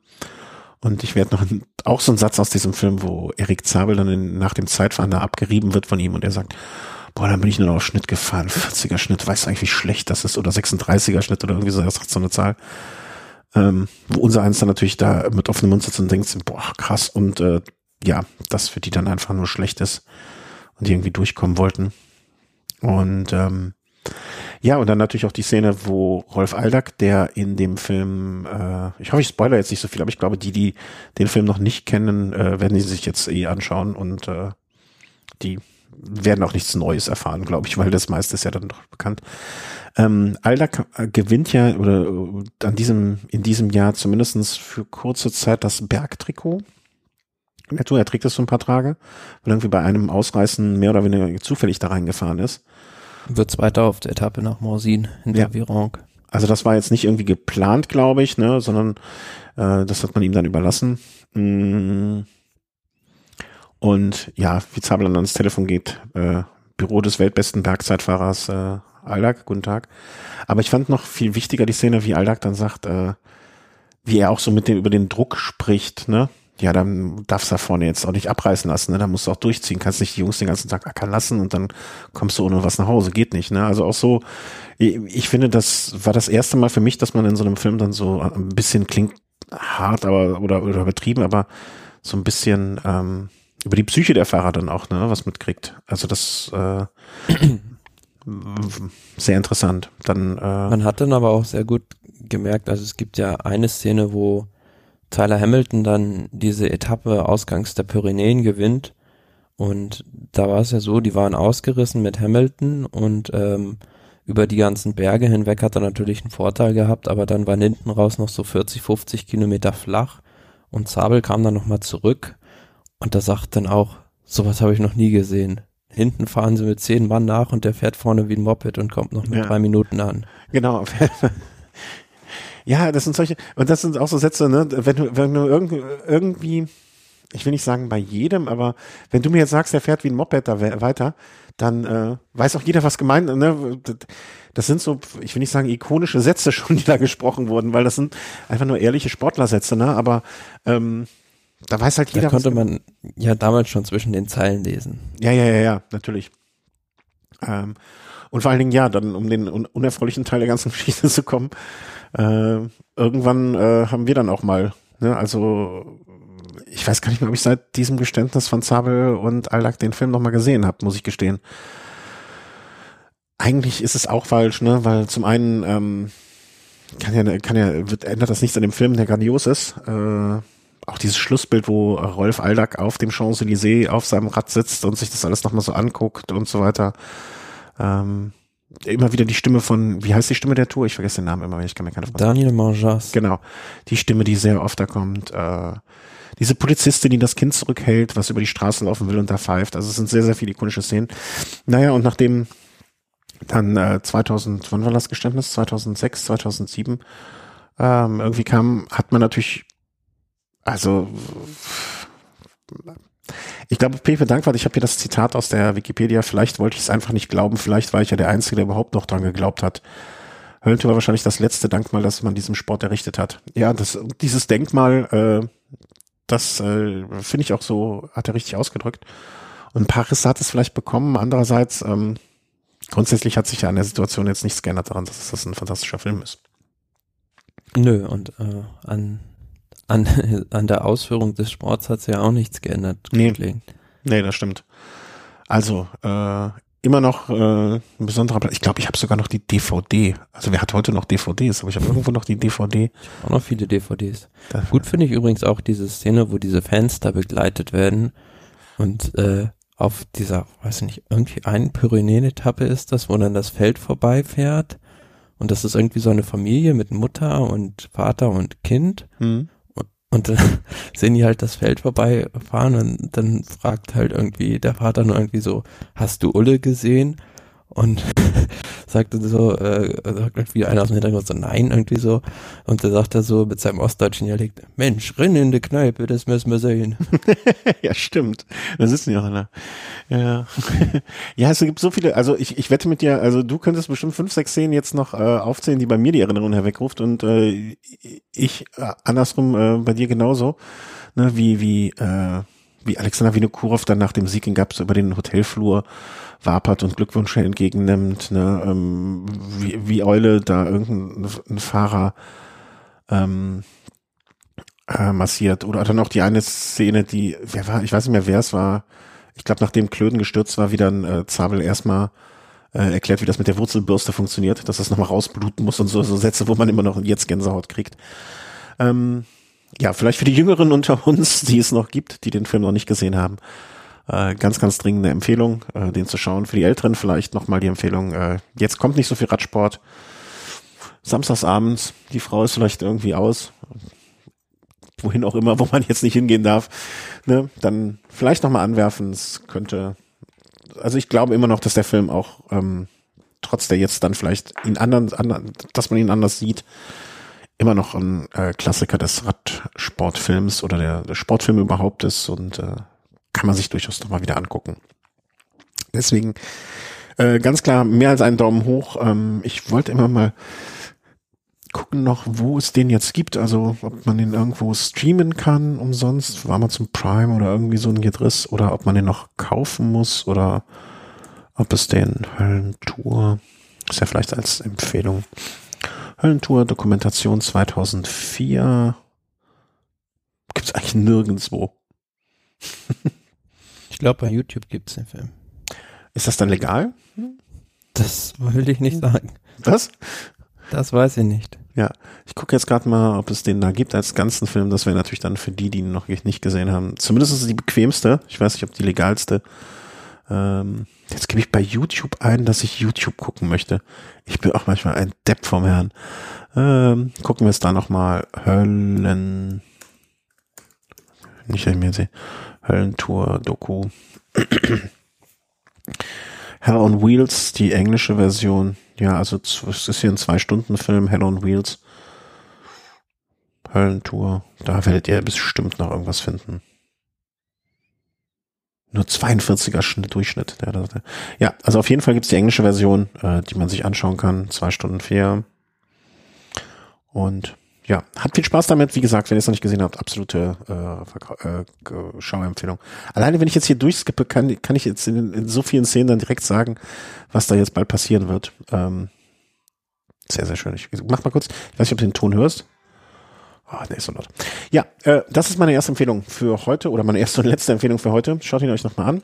Und ich werde noch auch so ein Satz aus diesem Film, wo Erik Zabel dann in, nach dem Zeitfahren da abgerieben wird von ihm und er sagt, boah, dann bin ich nur noch auf Schnitt gefahren, 40er Schnitt, weißt du eigentlich, wie schlecht das ist oder 36er Schnitt oder irgendwie so, das hat so eine Zahl. Ähm, wo unser eins dann natürlich da mit offenem Mund sitzt und denkt, boah, krass und äh, ja, das für die dann einfach nur schlecht ist und die irgendwie durchkommen wollten. Und ähm, ja, und dann natürlich auch die Szene, wo Rolf Aldag, der in dem Film, äh, ich hoffe, ich spoiler jetzt nicht so viel, aber ich glaube, die, die den Film noch nicht kennen, äh, werden die sich jetzt eh anschauen und äh, die werden auch nichts Neues erfahren, glaube ich, weil das meiste ist ja dann doch bekannt. Ähm, Aldag äh, gewinnt ja oder äh, an diesem in diesem Jahr zumindestens für kurze Zeit das Bergtrikot. Er trägt das so ein paar Tage, weil irgendwie bei einem Ausreißen mehr oder weniger zufällig da reingefahren ist. Wird Zweiter auf der Etappe nach Morsin in der ja. Vironque. Also das war jetzt nicht irgendwie geplant, glaube ich, ne, sondern äh, das hat man ihm dann überlassen. Mm. Und ja, wie Zabel dann ans Telefon geht, äh, Büro des weltbesten Bergzeitfahrers äh, Aldag, guten Tag. Aber ich fand noch viel wichtiger die Szene, wie Aldag dann sagt, äh, wie er auch so mit dem über den Druck spricht, ne? Ja, dann darfst du da vorne jetzt auch nicht abreißen lassen, ne? Da musst du auch durchziehen, kannst nicht die Jungs den ganzen Tag ackern lassen und dann kommst du ohne was nach Hause, geht nicht, ne? Also auch so, ich, ich finde, das war das erste Mal für mich, dass man in so einem Film dann so ein bisschen klingt hart, aber oder, oder übertrieben, aber so ein bisschen ähm, über die Psyche der Fahrer dann auch, ne, was mitkriegt. Also das äh, sehr interessant. Dann äh, man hat dann aber auch sehr gut gemerkt, also es gibt ja eine Szene, wo Tyler Hamilton dann diese Etappe ausgangs der Pyrenäen gewinnt. Und da war es ja so, die waren ausgerissen mit Hamilton und ähm, über die ganzen Berge hinweg hat er natürlich einen Vorteil gehabt, aber dann waren hinten raus noch so 40, 50 Kilometer flach und Zabel kam dann nochmal zurück und da sagt dann auch, sowas habe ich noch nie gesehen. Hinten fahren sie mit zehn Mann nach und der fährt vorne wie ein Moped und kommt noch mit ja. drei Minuten an. Genau, Ja, das sind solche, und das sind auch so Sätze, ne, wenn du, wenn du irgendwie, irgendwie ich will nicht sagen bei jedem, aber wenn du mir jetzt sagst, er fährt wie ein Moped da weiter, dann äh, weiß auch jeder, was gemeint ist. Ne? Das sind so, ich will nicht sagen ikonische Sätze schon, die da gesprochen wurden, weil das sind einfach nur ehrliche Sportlersätze, ne? Aber ähm, da weiß halt jeder. Da konnte man ja damals schon zwischen den Zeilen lesen. Ja, ja, ja, ja, natürlich. Ähm, und vor allen Dingen, ja, dann um den un unerfreulichen Teil der ganzen Geschichte zu kommen, äh, irgendwann äh, haben wir dann auch mal, ne, also ich weiß gar nicht mehr, ob ich seit diesem Geständnis von Zabel und Aldak den Film nochmal gesehen habe, muss ich gestehen. Eigentlich ist es auch falsch, ne, weil zum einen ähm, kann ja, kann ja, wird, ändert das nichts an dem Film, der grandios ist. Äh, auch dieses Schlussbild, wo Rolf Aldag auf dem Champs-Élysées auf seinem Rad sitzt und sich das alles nochmal so anguckt und so weiter. Ähm, immer wieder die Stimme von, wie heißt die Stimme der Tour? Ich vergesse den Namen immer, ich kann mir keine Frage. Daniel Manjas. Genau. Die Stimme, die sehr oft da kommt. Äh, diese Polizistin, die das Kind zurückhält, was über die Straße laufen will und da pfeift. Also es sind sehr, sehr viele ikonische Szenen. Naja, und nachdem dann äh, 2000, wann war das Geständnis? 2006, 2007 ähm, irgendwie kam, hat man natürlich, also ich glaube, Pepe Dankwart, ich habe hier das Zitat aus der Wikipedia, vielleicht wollte ich es einfach nicht glauben, vielleicht war ich ja der Einzige, der überhaupt noch dran geglaubt hat. Höllentour war wahrscheinlich das letzte Denkmal, das man diesem Sport errichtet hat. Ja, das, dieses Denkmal, äh, das äh, finde ich auch so, hat er richtig ausgedrückt. Und Paris hat es vielleicht bekommen. Andererseits, ähm, grundsätzlich hat sich ja an der Situation jetzt nichts geändert daran, dass das ein fantastischer Film ist. Nö, und äh, an an, an der Ausführung des Sports hat sich ja auch nichts geändert. Nee, nee das stimmt. Also, äh, immer noch äh, ein besonderer Platz. Ich glaube, ich habe sogar noch die DVD. Also wer hat heute noch DVDs? Aber ich habe irgendwo noch die DVD. Auch noch viele DVDs. Dafür. Gut finde ich übrigens auch diese Szene, wo diese Fans da begleitet werden und äh, auf dieser, weiß ich nicht, irgendwie eine Pyrenäen-Etappe ist das, wo dann das Feld vorbeifährt und das ist irgendwie so eine Familie mit Mutter und Vater und Kind. Mhm. Und dann sehen die halt das Feld vorbeifahren und dann fragt halt irgendwie der Vater nur irgendwie so, hast du Ulle gesehen? Und sagte so, äh, sagt irgendwie einer aus dem Hintergrund so, nein, irgendwie so. Und da sagt er so mit seinem ostdeutschen Dialekt, Mensch, renn in die Kneipe, das müssen wir sehen. ja, stimmt. Das ist ja einer. Ja. ja, es gibt so viele, also ich, ich wette mit dir, also du könntest bestimmt fünf, sechs Szenen jetzt noch äh, aufzählen, die bei mir die Erinnerung herwegruft und äh, ich äh, andersrum äh, bei dir genauso. Ne, wie, wie, äh, wie Alexander Vinokurov dann nach dem Sieg in Gaps über den Hotelflur wapert und Glückwünsche entgegennimmt, ne, ähm, wie, wie Eule da irgendein Fahrer ähm, äh, massiert. Oder dann auch die eine Szene, die, wer war, ich weiß nicht mehr, wer es war, ich glaube, nachdem Klöden gestürzt war, wie dann äh, Zabel erstmal äh, erklärt, wie das mit der Wurzelbürste funktioniert, dass das nochmal rausbluten muss und so, so Sätze, wo man immer noch jetzt Gänsehaut kriegt. Ähm, ja, vielleicht für die Jüngeren unter uns, die es noch gibt, die den Film noch nicht gesehen haben, äh, ganz, ganz dringende Empfehlung, äh, den zu schauen. Für die Älteren vielleicht nochmal die Empfehlung, äh, jetzt kommt nicht so viel Radsport. Samstagsabends, die Frau ist vielleicht irgendwie aus, wohin auch immer, wo man jetzt nicht hingehen darf, ne? dann vielleicht nochmal anwerfen. Es könnte, also ich glaube immer noch, dass der Film auch, ähm, trotz der jetzt dann vielleicht ihn anderen, anderen dass man ihn anders sieht, immer noch ein äh, Klassiker des Radsportfilms oder der, der Sportfilm überhaupt ist und äh, kann man sich durchaus nochmal wieder angucken. Deswegen äh, ganz klar mehr als einen Daumen hoch. Ähm, ich wollte immer mal gucken noch, wo es den jetzt gibt. Also ob man den irgendwo streamen kann umsonst, war man zum Prime oder irgendwie so ein Gedriss oder ob man den noch kaufen muss oder ob es den Höllentour, ist ja vielleicht als Empfehlung Höllentour Dokumentation 2004. Gibt es eigentlich nirgendwo. ich glaube, bei YouTube gibt es den Film. Ist das dann legal? Das will ich nicht sagen. Was? Das weiß ich nicht. Ja, ich gucke jetzt gerade mal, ob es den da gibt als ganzen Film. Das wäre natürlich dann für die, die ihn noch nicht gesehen haben. Zumindest ist es die bequemste. Ich weiß nicht, ob die legalste. Ähm, jetzt gebe ich bei YouTube ein, dass ich YouTube gucken möchte. Ich bin auch manchmal ein Depp vom Herrn. Ähm, gucken wir es da nochmal. Höllen. Nicht, dass ich mir sehe. Höllentour-Doku. Hell on Wheels, die englische Version. Ja, also es ist hier ein Zwei-Stunden-Film, Hell on Wheels. Höllentour. Da werdet ihr bestimmt noch irgendwas finden. Nur 42er Schnitt, Durchschnitt. Ja, also auf jeden Fall gibt's die englische Version, äh, die man sich anschauen kann. Zwei Stunden vier. Und ja, hat viel Spaß damit. Wie gesagt, wenn ihr es noch nicht gesehen habt, absolute äh, äh, Schauempfehlung. Alleine, wenn ich jetzt hier durchskippe, kann, kann ich jetzt in, in, so vielen Szenen dann direkt sagen, was da jetzt bald passieren wird. Ähm, sehr, sehr schön. Ich mach mal kurz. Ich weiß nicht, ob du den Ton hörst. Ah, nee, so laut. Ja, äh, das ist meine erste Empfehlung für heute oder meine erste und letzte Empfehlung für heute. Schaut ihn euch nochmal an.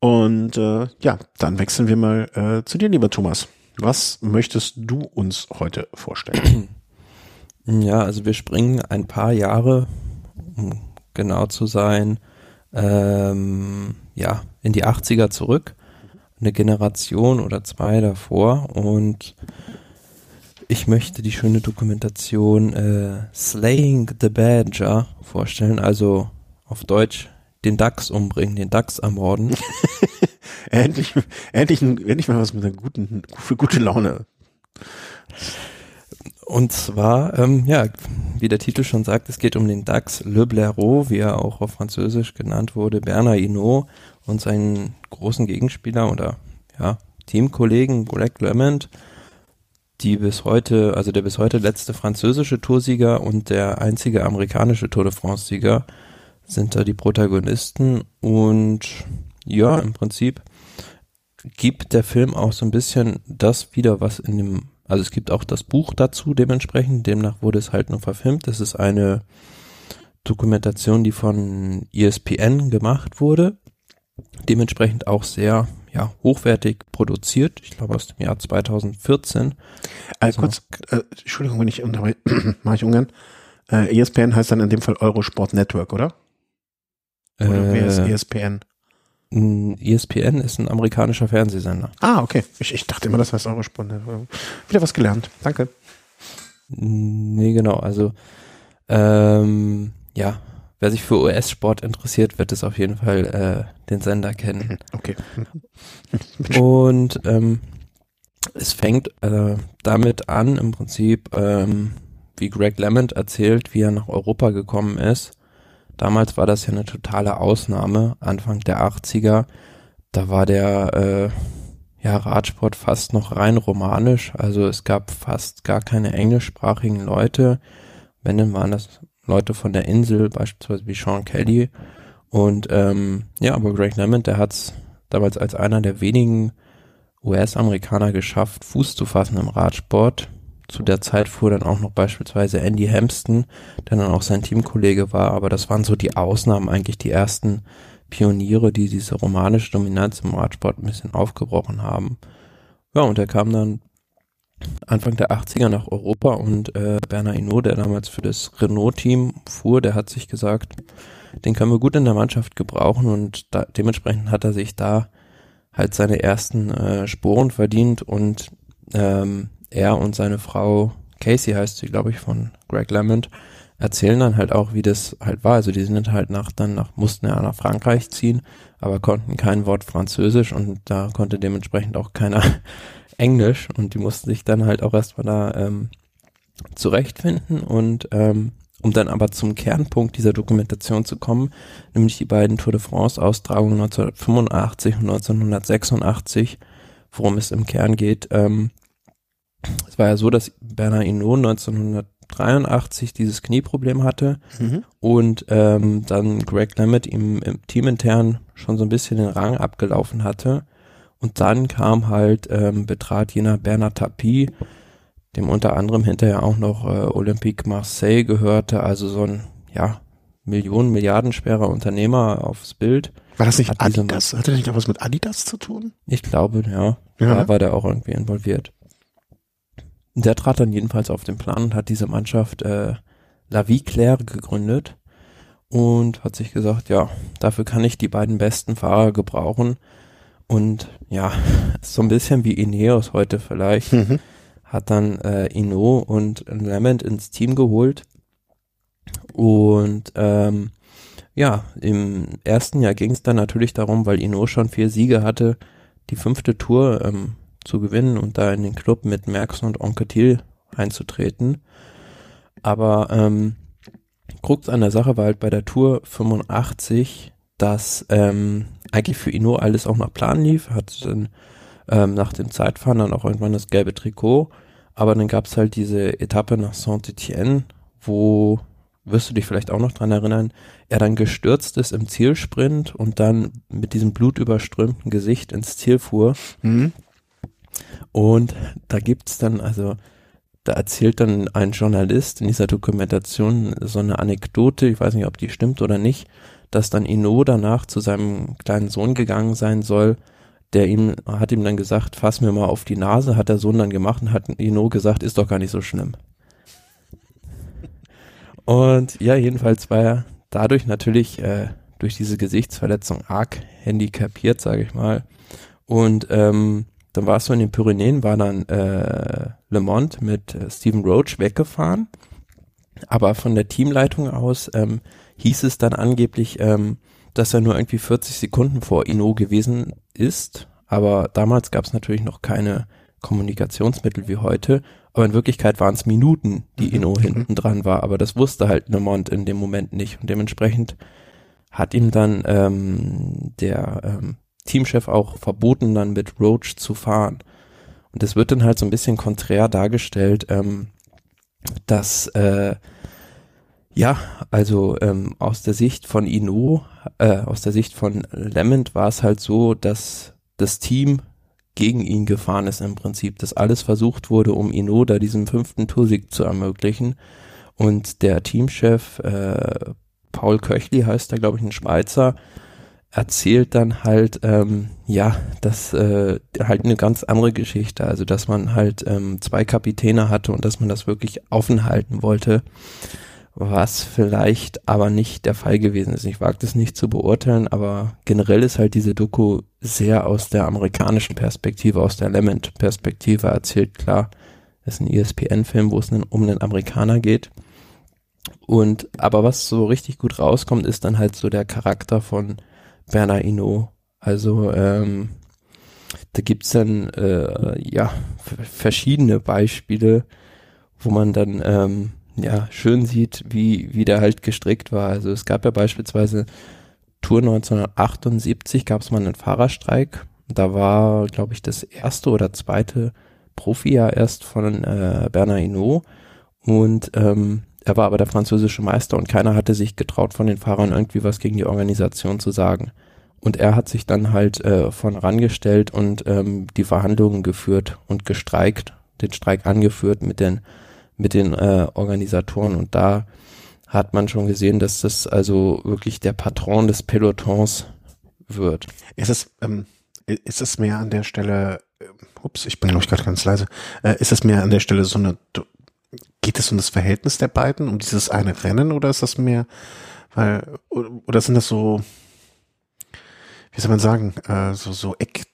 Und äh, ja, dann wechseln wir mal äh, zu dir, lieber Thomas. Was möchtest du uns heute vorstellen? Ja, also wir springen ein paar Jahre, um genau zu sein, ähm, ja, in die 80er zurück. Eine Generation oder zwei davor und ich möchte die schöne Dokumentation äh, Slaying the Badger vorstellen, also auf Deutsch den Dachs umbringen, den Dachs ermorden. endlich, endlich, endlich mal was mit einer guten, für gute Laune. Und zwar, ähm, ja, wie der Titel schon sagt, es geht um den Dachs Le Blaireau, wie er auch auf Französisch genannt wurde, Bernard Hinault und seinen großen Gegenspieler oder ja, Teamkollegen Greg Lement, die bis heute, also der bis heute letzte französische Toursieger und der einzige amerikanische Tour de France-Sieger sind da die Protagonisten. Und ja, im Prinzip gibt der Film auch so ein bisschen das wieder, was in dem, also es gibt auch das Buch dazu dementsprechend, demnach wurde es halt nur verfilmt. Das ist eine Dokumentation, die von ESPN gemacht wurde, dementsprechend auch sehr ja, hochwertig produziert, ich glaube aus dem Jahr 2014. Äh, also, kurz, äh, Entschuldigung, wenn ich unterbreche, mache ich ungern. Äh, ESPN heißt dann in dem Fall Eurosport Network, oder? Oder wer ist ESPN? ESPN ist ein amerikanischer Fernsehsender. Ah, okay. Ich, ich dachte immer, das heißt Eurosport. Wieder was gelernt. Danke. Nee, genau. Also, ähm, ja, wer sich für US-Sport interessiert, wird es auf jeden Fall äh, den Sender kennen. Okay. Und ähm, es fängt äh, damit an, im Prinzip, ähm, wie Greg Lemond erzählt, wie er nach Europa gekommen ist Damals war das ja eine totale Ausnahme, Anfang der 80er. Da war der äh, ja, Radsport fast noch rein romanisch. Also es gab fast gar keine englischsprachigen Leute. Wenn, dann waren das Leute von der Insel, beispielsweise wie Sean Kelly. Und ähm, ja, aber Greg LeMond, der hat es damals als einer der wenigen US-Amerikaner geschafft, Fuß zu fassen im Radsport zu der Zeit fuhr dann auch noch beispielsweise Andy Hampston, der dann auch sein Teamkollege war, aber das waren so die Ausnahmen, eigentlich die ersten Pioniere, die diese romanische Dominanz im Radsport ein bisschen aufgebrochen haben. Ja, und er kam dann Anfang der 80er nach Europa und äh, Bernard Hinault, der damals für das Renault-Team fuhr, der hat sich gesagt, den können wir gut in der Mannschaft gebrauchen und da, dementsprechend hat er sich da halt seine ersten äh, Sporen verdient und ähm, er und seine Frau, Casey heißt sie, glaube ich, von Greg Lemond, erzählen dann halt auch, wie das halt war. Also die sind halt nach, dann nach, mussten ja nach Frankreich ziehen, aber konnten kein Wort Französisch und da konnte dementsprechend auch keiner Englisch und die mussten sich dann halt auch erstmal da ähm, zurechtfinden und ähm, um dann aber zum Kernpunkt dieser Dokumentation zu kommen, nämlich die beiden Tour de France Austragungen 1985 und 1986, worum es im Kern geht, ähm, es war ja so, dass Bernard Hinault 1983 dieses Knieproblem hatte mhm. und ähm, dann Greg Lammet ihm im Team intern schon so ein bisschen den Rang abgelaufen hatte. Und dann kam halt, ähm, betrat jener Bernard Tapie, dem unter anderem hinterher auch noch äh, Olympique Marseille gehörte, also so ein, ja, Millionen, Milliarden schwerer Unternehmer aufs Bild. War das nicht Hat Adidas? Hatte das nicht auch was mit Adidas zu tun? Ich glaube, ja. ja. Da war der auch irgendwie involviert. Der trat dann jedenfalls auf den Plan und hat diese Mannschaft äh, La Vie Claire gegründet und hat sich gesagt, ja, dafür kann ich die beiden besten Fahrer gebrauchen. Und ja, so ein bisschen wie Ineos heute vielleicht, mhm. hat dann äh, Ino und Lement ins Team geholt. Und ähm, ja, im ersten Jahr ging es dann natürlich darum, weil Ino schon vier Siege hatte, die fünfte Tour ähm, zu gewinnen und da in den Club mit Merckx und Onketil einzutreten. Aber ähm, Krux an der Sache war halt bei der Tour 85 dass ähm, eigentlich für Ino alles auch nach Plan lief, hat dann ähm, nach dem Zeitfahren dann auch irgendwann das gelbe Trikot, aber dann gab es halt diese Etappe nach Saint-Étienne, wo wirst du dich vielleicht auch noch dran erinnern, er dann gestürzt ist im Zielsprint und dann mit diesem blutüberströmten Gesicht ins Ziel fuhr. Mhm. Und da gibt's dann, also da erzählt dann ein Journalist in dieser Dokumentation so eine Anekdote, ich weiß nicht, ob die stimmt oder nicht, dass dann Ino danach zu seinem kleinen Sohn gegangen sein soll, der ihm, hat ihm dann gesagt, fass mir mal auf die Nase, hat der Sohn dann gemacht und hat Ino gesagt, ist doch gar nicht so schlimm. Und ja, jedenfalls war er dadurch natürlich äh, durch diese Gesichtsverletzung arg handicapiert, sage ich mal. Und ähm, dann war es so in den Pyrenäen, war dann äh, Le Mans mit äh, Stephen Roach weggefahren. Aber von der Teamleitung aus ähm, hieß es dann angeblich, ähm, dass er nur irgendwie 40 Sekunden vor Ino gewesen ist. Aber damals gab es natürlich noch keine Kommunikationsmittel wie heute. Aber in Wirklichkeit waren es Minuten, die mhm. Inno mhm. hinten dran war. Aber das wusste halt Lemont in dem Moment nicht. Und dementsprechend hat ihm dann ähm, der ähm, Teamchef auch verboten, dann mit Roach zu fahren. Und das wird dann halt so ein bisschen konträr dargestellt, ähm, dass äh, ja, also ähm, aus der Sicht von Ino, äh, aus der Sicht von Lement war es halt so, dass das Team gegen ihn gefahren ist im Prinzip, dass alles versucht wurde, um Inoda diesen fünften Toursieg zu ermöglichen. Und der Teamchef, äh, Paul Köchli heißt da, glaube ich, ein Schweizer, erzählt dann halt, ähm, ja, das äh, halt eine ganz andere Geschichte. Also, dass man halt ähm, zwei Kapitäne hatte und dass man das wirklich offen halten wollte was vielleicht aber nicht der Fall gewesen ist. Ich wage das nicht zu beurteilen, aber generell ist halt diese Doku sehr aus der amerikanischen Perspektive, aus der Lement-Perspektive erzählt. Klar, ist ein ESPN-Film, wo es um einen Amerikaner geht. Und aber was so richtig gut rauskommt, ist dann halt so der Charakter von Bernard Hinault. Also ähm, da gibt's dann äh, ja verschiedene Beispiele, wo man dann ähm, ja, schön sieht, wie, wie der halt gestrickt war. Also es gab ja beispielsweise Tour 1978 gab es mal einen Fahrerstreik. Da war, glaube ich, das erste oder zweite Profi-Jahr erst von äh, Bernard Hinault. Und ähm, er war aber der französische Meister und keiner hatte sich getraut, von den Fahrern irgendwie was gegen die Organisation zu sagen. Und er hat sich dann halt äh, von rangestellt und ähm, die Verhandlungen geführt und gestreikt, den Streik angeführt mit den mit den äh, Organisatoren und da hat man schon gesehen, dass das also wirklich der Patron des Pelotons wird. Ist es, ähm, ist es mehr an der Stelle, äh, ups, ich bin glaube ich gerade ganz leise, äh, ist es mehr an der Stelle so eine, geht es um das Verhältnis der beiden, um dieses eine Rennen oder ist das mehr, weil, oder sind das so, wie soll man sagen, äh, so, so Eck,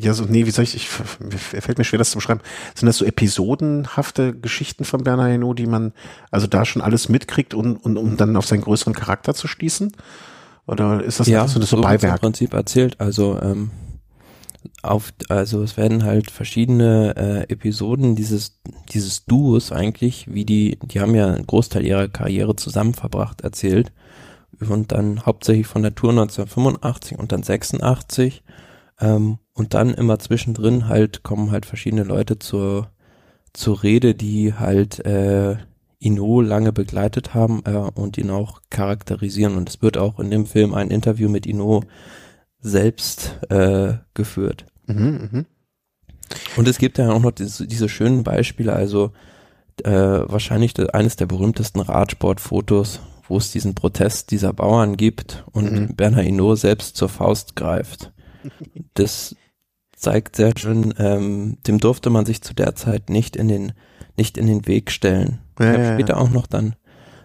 ja, so, nee, wie soll ich, ich fällt mir schwer, das zu beschreiben. Sind das so episodenhafte Geschichten von Bernard Hinault, die man also da schon alles mitkriegt und, und um dann auf seinen größeren Charakter zu schließen? Oder ist das, ja, so, das so Beiwerk? im Prinzip erzählt. Also, ähm, auf, also es werden halt verschiedene äh, Episoden dieses, dieses Duos eigentlich, wie die, die haben ja einen Großteil ihrer Karriere zusammen verbracht, erzählt. Und dann hauptsächlich von der Tour 1985 und dann 86 ähm, und dann immer zwischendrin halt kommen halt verschiedene Leute zur, zur Rede, die halt äh, Ino lange begleitet haben äh, und ihn auch charakterisieren. Und es wird auch in dem Film ein Interview mit Ino selbst äh, geführt. Mhm, mh. Und es gibt ja auch noch diese, diese schönen Beispiele, also äh, wahrscheinlich eines der berühmtesten Radsportfotos, wo es diesen Protest dieser Bauern gibt und mhm. Bernard Hinault selbst zur Faust greift. Das zeigt sehr schön, ähm, dem durfte man sich zu der Zeit nicht in den, nicht in den Weg stellen. Ja, ich habe später auch noch dann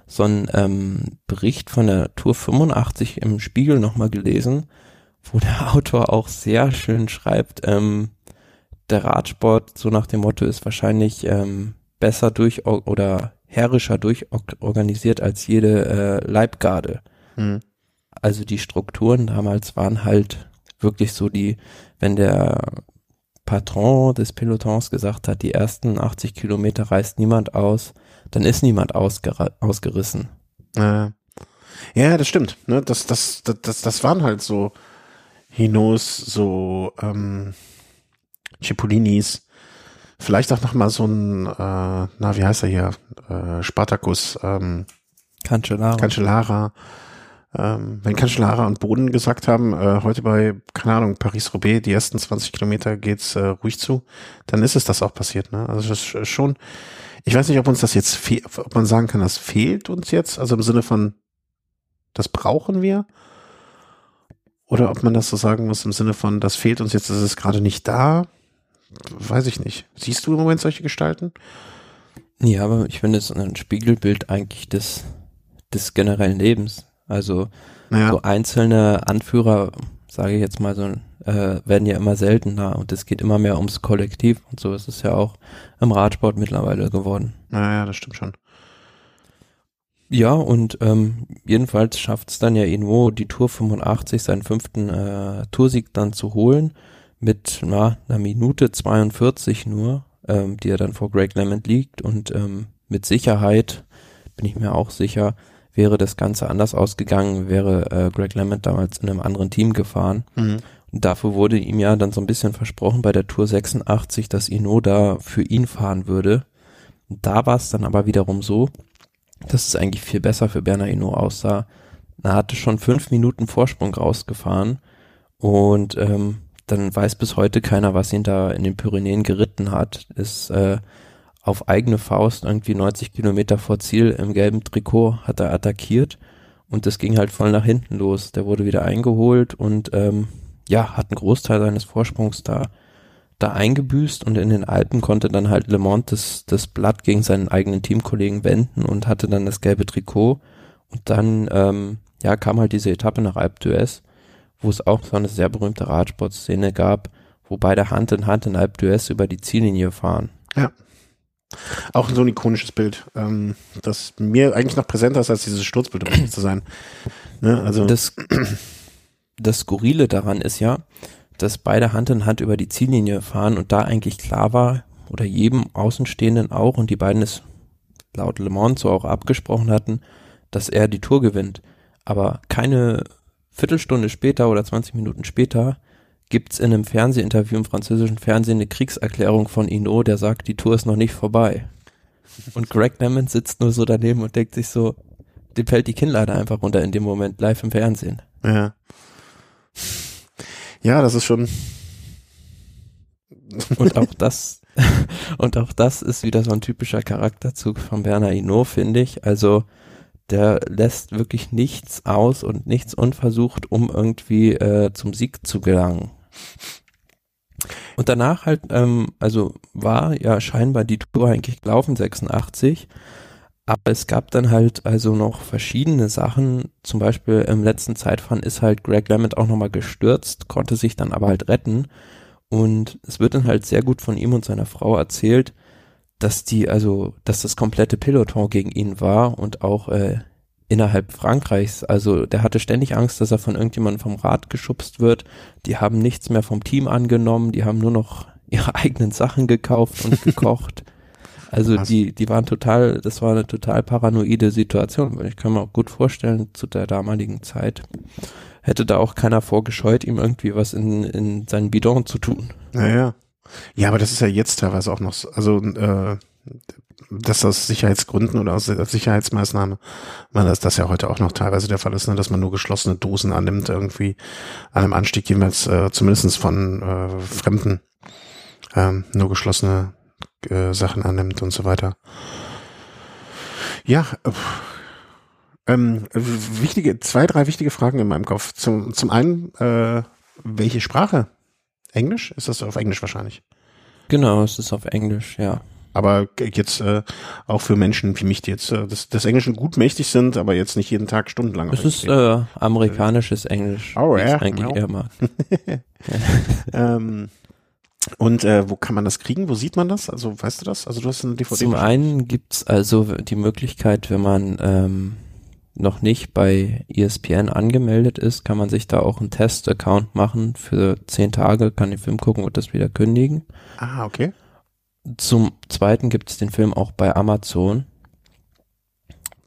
so einen ähm, Bericht von der Tour 85 im Spiegel nochmal gelesen, wo der Autor auch sehr schön schreibt, ähm, der Radsport so nach dem Motto ist wahrscheinlich ähm, besser durch oder herrischer durchorganisiert als jede äh, Leibgarde. Mhm. Also die Strukturen damals waren halt wirklich so die, wenn der Patron des Pelotons gesagt hat, die ersten 80 Kilometer reißt niemand aus, dann ist niemand ausger ausgerissen. Äh, Ja, das stimmt. Ne? Das, das, das, das, das waren halt so Hinos, so ähm, Cipolinis, vielleicht auch noch mal so ein, äh, na, wie heißt er hier, äh, Spartacus, ähm, Cancellara. Cancellara. Ähm, wenn Cancellara und Boden gesagt haben, äh, heute bei, keine Ahnung, Paris-Roubaix, die ersten 20 Kilometer geht's äh, ruhig zu, dann ist es das auch passiert. Ne? Also das ist schon, ich weiß nicht, ob uns das jetzt fehlt, ob man sagen kann, das fehlt uns jetzt, also im Sinne von, das brauchen wir. Oder ob man das so sagen muss im Sinne von, das fehlt uns jetzt, das ist gerade nicht da. Weiß ich nicht. Siehst du im Moment solche Gestalten? Ja, aber ich finde es ein Spiegelbild eigentlich des, des generellen Lebens. Also naja. so einzelne Anführer, sage ich jetzt mal so, äh, werden ja immer seltener und es geht immer mehr ums Kollektiv und so ist es ja auch im Radsport mittlerweile geworden. Naja, das stimmt schon. Ja, und ähm, jedenfalls schafft es dann ja Invo, die Tour 85, seinen fünften äh, Toursieg dann zu holen, mit na, einer Minute 42 nur, ähm, die er dann vor Greg Lemond liegt. Und ähm, mit Sicherheit, bin ich mir auch sicher, wäre das Ganze anders ausgegangen, wäre äh, Greg Lemond damals in einem anderen Team gefahren. Mhm. Und dafür wurde ihm ja dann so ein bisschen versprochen bei der Tour 86, dass Ino da für ihn fahren würde. Und da war es dann aber wiederum so, dass es eigentlich viel besser für Berner Eno aussah. Er hatte schon fünf Minuten Vorsprung rausgefahren und ähm, dann weiß bis heute keiner, was ihn da in den Pyrenäen geritten hat. Ist äh, auf eigene Faust irgendwie 90 Kilometer vor Ziel im gelben Trikot hat er attackiert und das ging halt voll nach hinten los. Der wurde wieder eingeholt und ähm, ja, hat einen Großteil seines Vorsprungs da da eingebüßt und in den Alpen konnte dann halt Le Mans das, das Blatt gegen seinen eigenen Teamkollegen wenden und hatte dann das gelbe Trikot. Und dann, ähm, ja, kam halt diese Etappe nach Alpe d'Huez, wo es auch so eine sehr berühmte Radsportszene gab, wo beide Hand in Hand in Alpe d'Huez über die Ziellinie fahren. Ja. Auch so ein ikonisches Bild, ähm, das mir eigentlich noch präsenter ist, als dieses Sturzbild, um zu sein. Ne? Also das, das Skurrile daran ist ja, dass beide Hand in Hand über die Ziellinie fahren und da eigentlich klar war, oder jedem Außenstehenden auch, und die beiden es laut Le Mans so auch abgesprochen hatten, dass er die Tour gewinnt. Aber keine Viertelstunde später oder 20 Minuten später gibt's in einem Fernsehinterview im französischen Fernsehen eine Kriegserklärung von Ino, der sagt, die Tour ist noch nicht vorbei. Und Greg Lemon sitzt nur so daneben und denkt sich so, dem fällt die Kinnlade einfach runter in dem Moment live im Fernsehen. Ja. Ja, das ist schon. Und auch das, und auch das ist wieder so ein typischer Charakterzug von Werner Hinault, finde ich. Also, der lässt wirklich nichts aus und nichts unversucht, um irgendwie äh, zum Sieg zu gelangen. Und danach halt, ähm, also war ja scheinbar die Tour eigentlich gelaufen, 86. Aber es gab dann halt also noch verschiedene Sachen. Zum Beispiel im letzten Zeitfahren ist halt Greg Lamont auch nochmal gestürzt, konnte sich dann aber halt retten. Und es wird dann halt sehr gut von ihm und seiner Frau erzählt, dass die, also, dass das komplette Peloton gegen ihn war und auch äh, innerhalb Frankreichs. Also der hatte ständig Angst, dass er von irgendjemandem vom Rad geschubst wird. Die haben nichts mehr vom Team angenommen, die haben nur noch ihre eigenen Sachen gekauft und gekocht. Also Was? die, die waren total, das war eine total paranoide Situation. Ich kann mir auch gut vorstellen, zu der damaligen Zeit hätte da auch keiner vorgescheut, ihm irgendwie was in, in seinen Bidon zu tun. Naja. Ja, aber das ist ja jetzt teilweise auch noch, so, also äh, dass aus Sicherheitsgründen oder aus Sicherheitsmaßnahme, weil das, das ja heute auch noch teilweise der Fall ist, ne, dass man nur geschlossene Dosen annimmt, irgendwie an einem Anstieg jeweils äh, zumindest von äh, Fremden ähm, nur geschlossene äh, Sachen annimmt und so weiter. Ja, ähm, wichtige, zwei, drei wichtige Fragen in meinem Kopf. Zum, zum einen, äh, welche Sprache? Englisch? Ist das auf Englisch wahrscheinlich? Genau, es ist auf Englisch, ja. Aber jetzt äh, auch für Menschen wie mich, die jetzt äh, des, des Englischen gut mächtig sind, aber jetzt nicht jeden Tag stundenlang. Es ist äh, amerikanisches Englisch. Oh ja. Eigentlich no. eher mal. ähm, und äh, wo kann man das kriegen? Wo sieht man das? Also weißt du das? Also du hast eine DVD. Zum einen gibt's also die Möglichkeit, wenn man ähm, noch nicht bei ESPN angemeldet ist, kann man sich da auch einen Test-Account machen. Für zehn Tage kann den Film gucken und das wieder kündigen. Ah, okay. Zum zweiten gibt es den Film auch bei Amazon.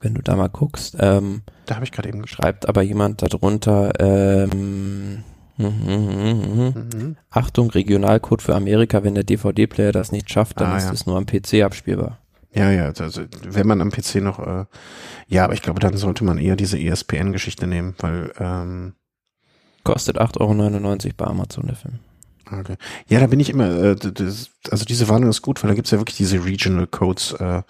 wenn du da mal guckst. Ähm, Da habe ich gerade eben schreibt aber jemand darunter, ähm, hm, hm, hm, hm, hm. Mhm. Achtung, Regionalcode für Amerika, wenn der DVD-Player das nicht schafft, dann Ah, ist ja. es nur am PC abspielbar. Ja, ja, also wenn man am PC noch, äh, ja, aber ich glaube, dann sollte man eher diese ESPN-Geschichte nehmen, weil, ähm, Kostet 8,99 Euro bei Amazon der Film. Okay. Ja, da bin ich immer, äh, das, also diese Warnung ist gut, weil da gibt's ja wirklich diese Regional Codes. Äh,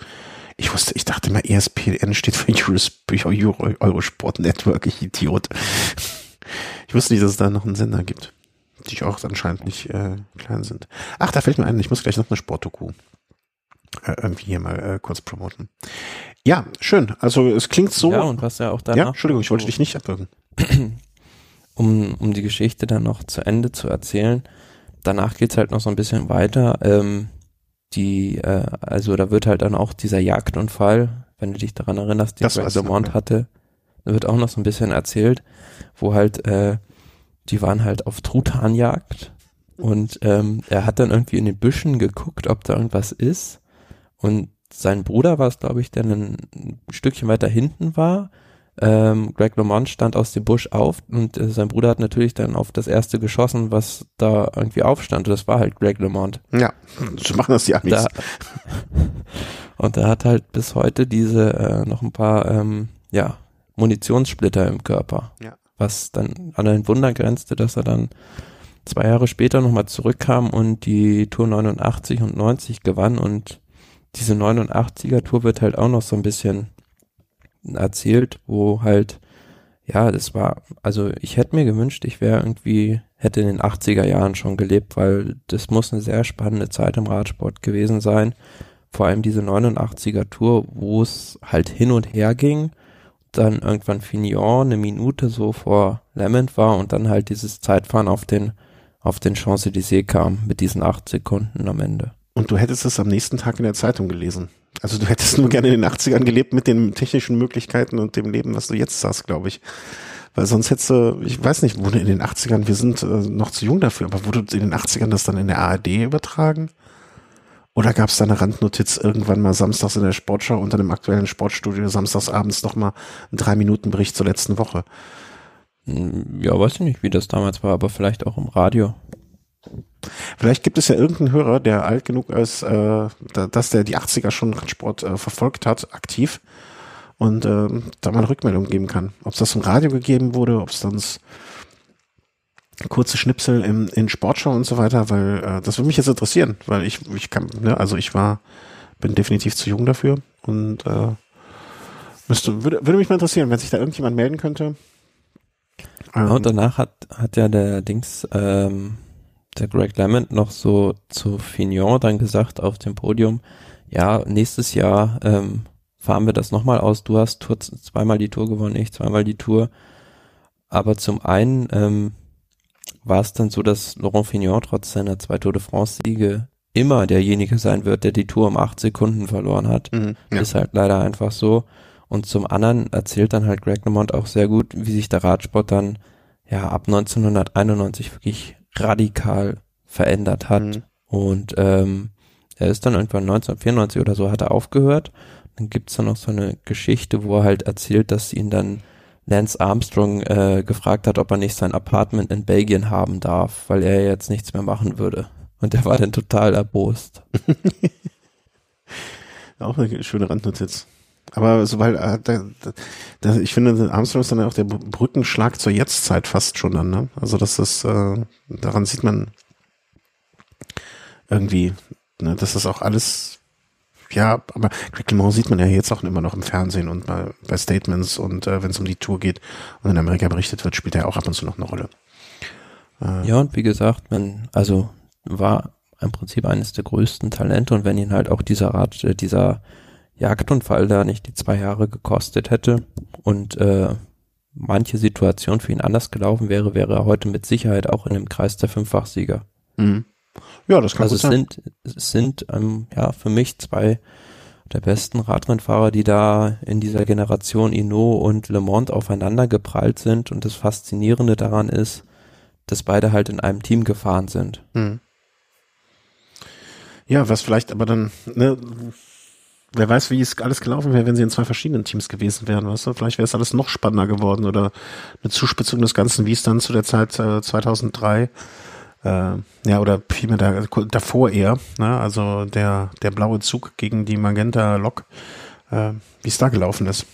ich wusste, ich dachte immer, ESPN steht für Euro, Eurosport Network, ich Idiot. Ich wusste nicht, dass es da noch einen Sender gibt, die auch anscheinend nicht äh, klein sind. Ach, da fällt mir ein, ich muss gleich noch eine Sportdoku äh, irgendwie hier mal äh, kurz promoten. Ja, schön. Also es klingt so. Ja, und was ja auch ja, danach Entschuldigung, ich wollte dich nicht abwürgen. um, um die Geschichte dann noch zu Ende zu erzählen. Danach geht's halt noch so ein bisschen weiter. Ähm, die, äh, also da wird halt dann auch dieser Jagdunfall, wenn du dich daran erinnerst, den Greg ja. hatte, da wird auch noch so ein bisschen erzählt, wo halt, äh, die waren halt auf Truthahnjagd und ähm, er hat dann irgendwie in den Büschen geguckt, ob da irgendwas ist und sein Bruder war es, glaube ich, der ein Stückchen weiter hinten war ähm, Greg LeMond stand aus dem Busch auf und äh, sein Bruder hat natürlich dann auf das erste geschossen, was da irgendwie aufstand. Und das war halt Greg LeMond. Ja, so machen das die Amis. Da, und er hat halt bis heute diese äh, noch ein paar ähm, ja, Munitionssplitter im Körper. Ja. Was dann an ein Wunder grenzte, dass er dann zwei Jahre später nochmal zurückkam und die Tour 89 und 90 gewann und diese 89er Tour wird halt auch noch so ein bisschen erzählt, wo halt, ja, das war, also ich hätte mir gewünscht, ich wäre irgendwie, hätte in den 80er Jahren schon gelebt, weil das muss eine sehr spannende Zeit im Radsport gewesen sein. Vor allem diese 89er Tour, wo es halt hin und her ging, dann irgendwann Fignon eine Minute so vor Lement war und dann halt dieses Zeitfahren auf den, auf den Champs-Élysées kam mit diesen acht Sekunden am Ende. Und du hättest es am nächsten Tag in der Zeitung gelesen. Also du hättest nur gerne in den 80ern gelebt mit den technischen Möglichkeiten und dem Leben, was du jetzt hast, glaube ich. Weil sonst hättest du, ich weiß nicht, wurde in den 80ern, wir sind äh, noch zu jung dafür, aber wurde in den 80ern das dann in der ARD übertragen? Oder gab es da eine Randnotiz irgendwann mal samstags in der Sportschau unter dem aktuellen Sportstudio samstags abends nochmal einen Drei-Minuten-Bericht zur letzten Woche? Hm, Ja, weiß ich nicht, wie das damals war, aber vielleicht auch im Radio. Vielleicht gibt es ja irgendeinen Hörer, der alt genug ist, äh, da, dass der die 80er schon Radsport äh, verfolgt hat, aktiv, und äh, da mal eine Rückmeldung geben kann. Ob es das im Radio gegeben wurde, ob es sonst kurze Schnipsel im, in Sportschau und so weiter, weil äh, das würde mich jetzt interessieren, weil ich, ich kann, ne, also ich war, bin definitiv zu jung dafür und äh, müsste, würde, würde mich mal interessieren, wenn sich da irgendjemand melden könnte. Ähm, Und danach hat, hat ja der Dings, ähm, der Greg Lemond noch so zu Fignon dann gesagt auf dem Podium, ja, nächstes Jahr ähm, fahren wir das nochmal aus. Du hast Tour, zweimal die Tour gewonnen, ich zweimal die Tour. Aber zum einen ähm, war es dann so, dass Laurent Fignon trotz seiner zwei Tour de France-Siege immer derjenige sein wird, der die Tour um acht Sekunden verloren hat. mhm, ja. Ist halt leider einfach so. Und zum anderen erzählt dann halt Greg LeMond auch sehr gut, wie sich der Radsport dann ja ab 1991 wirklich radikal verändert hat. Mhm. Und ähm, er ist dann irgendwann 1994 oder so hat er aufgehört. Dann gibt's dann noch so eine Geschichte, wo er halt erzählt, dass ihn dann Lance Armstrong äh, gefragt hat, ob er nicht sein Apartment in Belgien haben darf, weil er jetzt nichts mehr machen würde. Und er war dann total erbost. Auch eine schöne Randnotiz. Aber sobald, äh, da, da, ich finde, Armstrong ist dann auch der Brückenschlag zur Jetztzeit fast schon dann, ne? Also das ist, äh, daran sieht man irgendwie, ne, dass das auch alles, ja, aber Greg LeMond sieht man ja jetzt auch immer noch im Fernsehen und bei, bei Statements und äh, wenn es um die Tour geht und in Amerika berichtet wird, spielt er auch ab und zu noch eine Rolle. Äh, Ja, und wie gesagt, man, also war im Prinzip eines der größten Talente und wenn ihn halt auch dieser Rad, äh, dieser Jagdunfall da nicht die zwei Jahre gekostet hätte und äh, manche Situation für ihn anders gelaufen wäre, wäre er heute mit Sicherheit auch in dem Kreis der Fünffachsieger. mhm. Ja, das kann Also gut es sein. sind, es sind ähm, ja für mich zwei der besten Radrennfahrer, die da in dieser Generation Inno und Le Mans aufeinander geprallt sind und das Faszinierende daran ist, dass beide halt in einem Team gefahren sind. Hm. Ja, was vielleicht aber dann, ne, wer weiß, wie es alles gelaufen wäre, wenn sie in zwei verschiedenen Teams gewesen wären, weißt du? Vielleicht wäre es alles noch spannender geworden oder eine Zuspitzung des Ganzen, wie es dann zu der Zeit äh, 2003 äh, ja, oder vielmehr da, davor eher, ne? also der, der blaue Zug gegen die Magenta Lok, äh, wie es da gelaufen ist.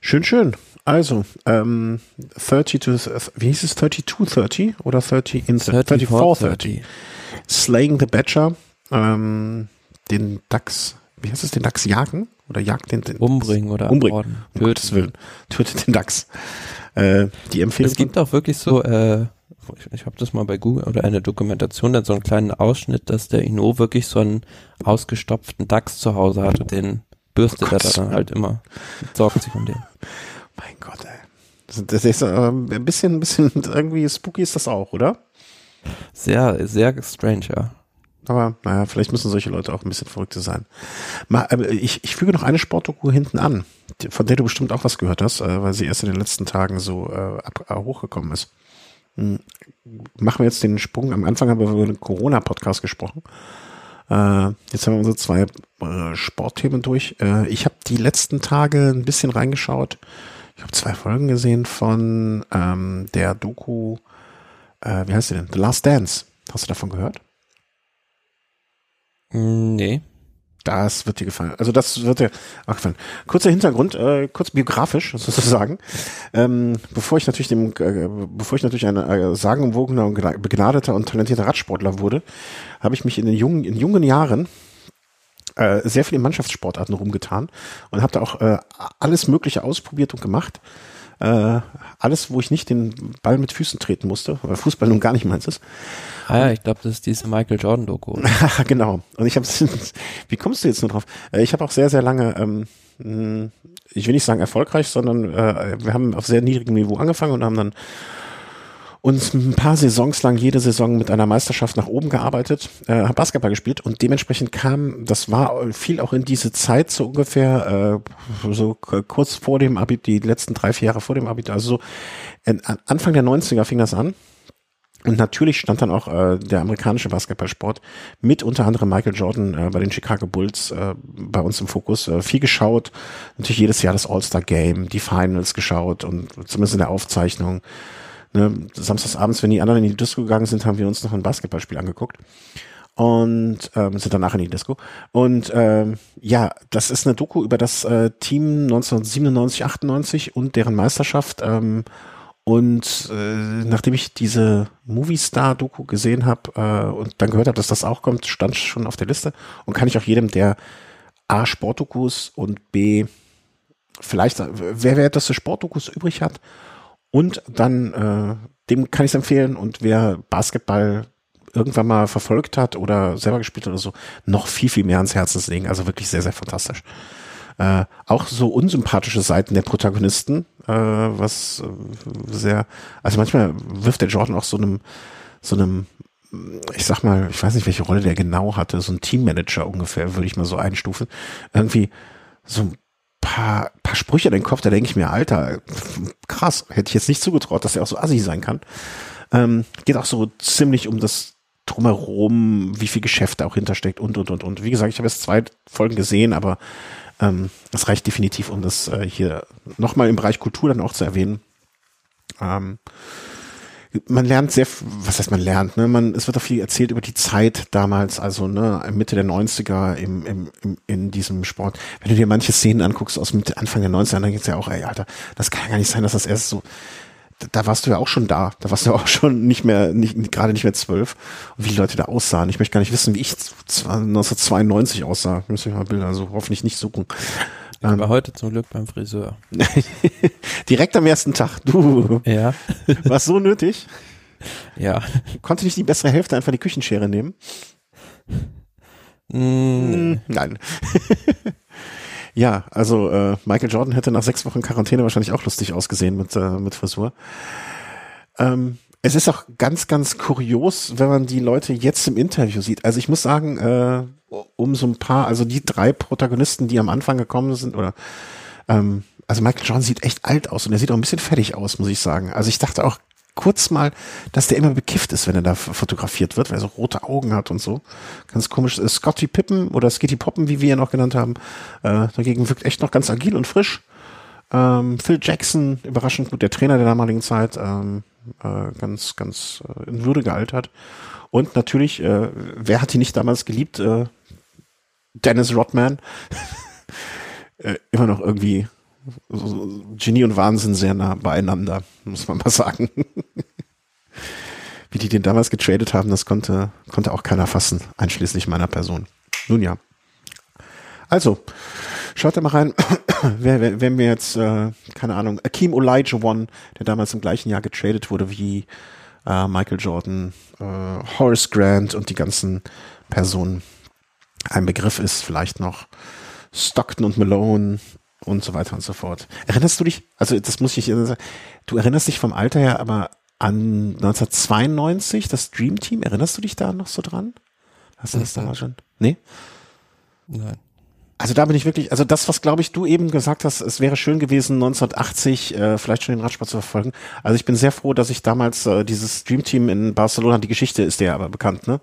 Schön, schön. Also, ähm, 30 to, wie hieß es, 3230 oder 30 in 3430? Slaying the Badger, ähm, den Dachs, wie heißt es, den Dachs jagen? Oder jagt den, den Umbringen oder umbringen. Um Gottes Willen. Tötet den Dachs. Äh, die Empfehlung. Es gibt auch wirklich so, äh, ich, ich habe das mal bei Google oder eine Dokumentation, dann so einen kleinen Ausschnitt, dass der Ino wirklich so einen ausgestopften Dachs zu Hause hatte, den bürstet oh er dann halt immer, sorgt sich um den. Mein Gott, ey. Das ist äh, ein bisschen, ein bisschen irgendwie spooky ist das auch, oder? Sehr, sehr strange, ja. Aber naja, vielleicht müssen solche Leute auch ein bisschen verrückte sein. Mal, äh, ich, ich füge noch eine Sportdoku hinten an, von der du bestimmt auch was gehört hast, äh, weil sie erst in den letzten Tagen so äh, ab, hochgekommen ist. Hm, machen wir jetzt den Sprung. Am Anfang haben wir über den Corona-Podcast gesprochen. Jetzt haben wir unsere zwei Sportthemen durch. Ich habe die letzten Tage ein bisschen reingeschaut ich habe zwei Folgen gesehen von ähm, der Doku, wie heißt sie denn? The Last Dance. Hast du davon gehört? Nee. Das wird dir gefallen. Also das wird dir auch gefallen. Kurzer Hintergrund, äh, kurz biografisch sozusagen. Ähm, bevor ich natürlich dem, äh, bevor ich natürlich ein äh, sagenumwogener und begnadeter und talentierter Radsportler wurde, habe ich mich in den jungen, in jungen Jahren äh, sehr viele Mannschaftssportarten rumgetan und habe da auch äh, alles Mögliche ausprobiert und gemacht. Äh, alles, wo ich nicht den Ball mit Füßen treten musste, weil Fußball nun gar nicht meins ist. Ah ja, ich glaube, das ist diese Michael Jordan Doku. genau. Und ich habe, wie kommst du jetzt nur drauf? Äh, ich habe auch sehr, sehr lange, ähm, hm, ich will nicht sagen erfolgreich, sondern äh, wir haben auf sehr niedrigem Niveau angefangen und haben dann uns ein paar Saisons lang jede Saison mit einer Meisterschaft nach oben gearbeitet, äh, habe Basketball gespielt und dementsprechend kam, das war viel auch in diese Zeit so ungefähr, äh, so kurz vor dem Abi, die letzten drei, vier Jahre vor dem Abi, also so Anfang der 90er fing das an. Und natürlich stand dann auch äh, der amerikanische Basketballsport mit unter anderem Michael Jordan äh, bei den Chicago Bulls äh, bei uns im Fokus. Äh, viel geschaut, natürlich jedes Jahr das All-Star Game, die Finals geschaut und zumindest in der Aufzeichnung Ne, samstagsabends, wenn die anderen in die Disco gegangen sind, haben wir uns noch ein Basketballspiel angeguckt und ähm, sind danach in die Disco. Und ähm, ja, das ist eine Doku über das äh, Team 1997, 98 und deren Meisterschaft. Ähm, und äh, nachdem ich diese Movie Star Doku gesehen habe äh, und dann gehört habe, dass das auch kommt, stand schon auf der Liste und kann ich auch jedem, der A Sportdokus und B vielleicht, wer wer das für Sportdokus übrig hat und dann, äh, dem kann ich es empfehlen. Und wer Basketball irgendwann mal verfolgt hat oder selber gespielt hat oder so, noch viel, viel mehr ans Herz legen. Also wirklich sehr, sehr fantastisch. Äh, auch so unsympathische Seiten der Protagonisten, äh, was äh, sehr, also manchmal wirft der Jordan auch so einem, so einem, ich sag mal, ich weiß nicht, welche Rolle der genau hatte, so ein Teammanager ungefähr, würde ich mal so einstufen. Irgendwie so paar, paar Sprüche in den Kopf, da denke ich mir, Alter, krass, hätte ich jetzt nicht zugetraut, dass er auch so assi sein kann. Ähm, geht auch so ziemlich um das drumherum, wie viel Geschäft da auch hintersteckt und, und, und, und. Wie gesagt, ich habe jetzt zwei Folgen gesehen, aber ähm, das reicht definitiv, um das äh, hier nochmal im Bereich Kultur dann auch zu erwähnen. Ähm, man lernt sehr, was heißt man lernt, ne? Man, es wird auch viel erzählt über die Zeit damals, also ne, Mitte der 90er im, im, im, in diesem Sport. Wenn du dir manche Szenen anguckst aus Mitte, Anfang der 90er, dann geht's ja auch, ey, Alter, das kann ja gar nicht sein, dass das erst so, da warst du ja auch schon da. Da warst du auch schon nicht mehr, nicht, gerade nicht mehr zwölf. Und wie die Leute da aussahen. Ich möchte gar nicht wissen, wie ich 1992 aussah. Muss ich mal Bilder, also hoffentlich nicht suchen. Ich war ähm. heute zum Glück beim Friseur. Direkt am ersten Tag. Du. Ja. War so nötig? Ja. Konnte nicht die bessere Hälfte einfach die Küchenschere nehmen? Mm. Nein. ja, also äh, Michael Jordan hätte nach sechs Wochen Quarantäne wahrscheinlich auch lustig ausgesehen mit, äh, mit Frisur. Ähm, es ist auch ganz, ganz kurios, wenn man die Leute jetzt im Interview sieht. Also ich muss sagen, äh, um so ein paar, also die drei Protagonisten, die am Anfang gekommen sind, oder ähm, also Michael Jordan sieht echt alt aus und er sieht auch ein bisschen fertig aus, muss ich sagen. Also ich dachte auch kurz mal, dass der immer bekifft ist, wenn er da fotografiert wird, weil er so rote Augen hat und so. Ganz komisch. Äh, Scotty Pippen oder Skitty Poppen, wie wir ihn noch genannt haben, äh, dagegen wirkt echt noch ganz agil und frisch. Ähm, Phil Jackson, überraschend gut, der Trainer der damaligen Zeit, ähm, äh, ganz, ganz äh, in Würde gealtert. Und natürlich, äh, wer hat ihn nicht damals geliebt? Äh, Dennis Rodman. äh, immer noch irgendwie so Genie und Wahnsinn sehr nah beieinander, muss man mal sagen. Wie die den damals getradet haben, das konnte, konnte auch keiner fassen, einschließlich meiner Person. Nun ja. Also, schaut da mal rein, wer, wer, wenn wir jetzt, äh, keine Ahnung, Akeem Olajuwon, der damals im gleichen Jahr getradet wurde wie äh, Michael Jordan, äh, Horace Grant und die ganzen Personen. Ein Begriff ist vielleicht noch Stockton und Malone, und so weiter und so fort. Erinnerst du dich, also das muss ich sagen, du erinnerst dich vom Alter her aber an 1992, das Dream Team, erinnerst du dich da noch so dran? Hast du das damals schon? Nee? Nein. Also da bin ich wirklich, also das, was glaube ich du eben gesagt hast, es wäre schön gewesen, 1980 äh, vielleicht schon den Radsport zu verfolgen. Also ich bin sehr froh, dass ich damals äh, dieses Dream Team in Barcelona, die Geschichte ist der aber bekannt, ne?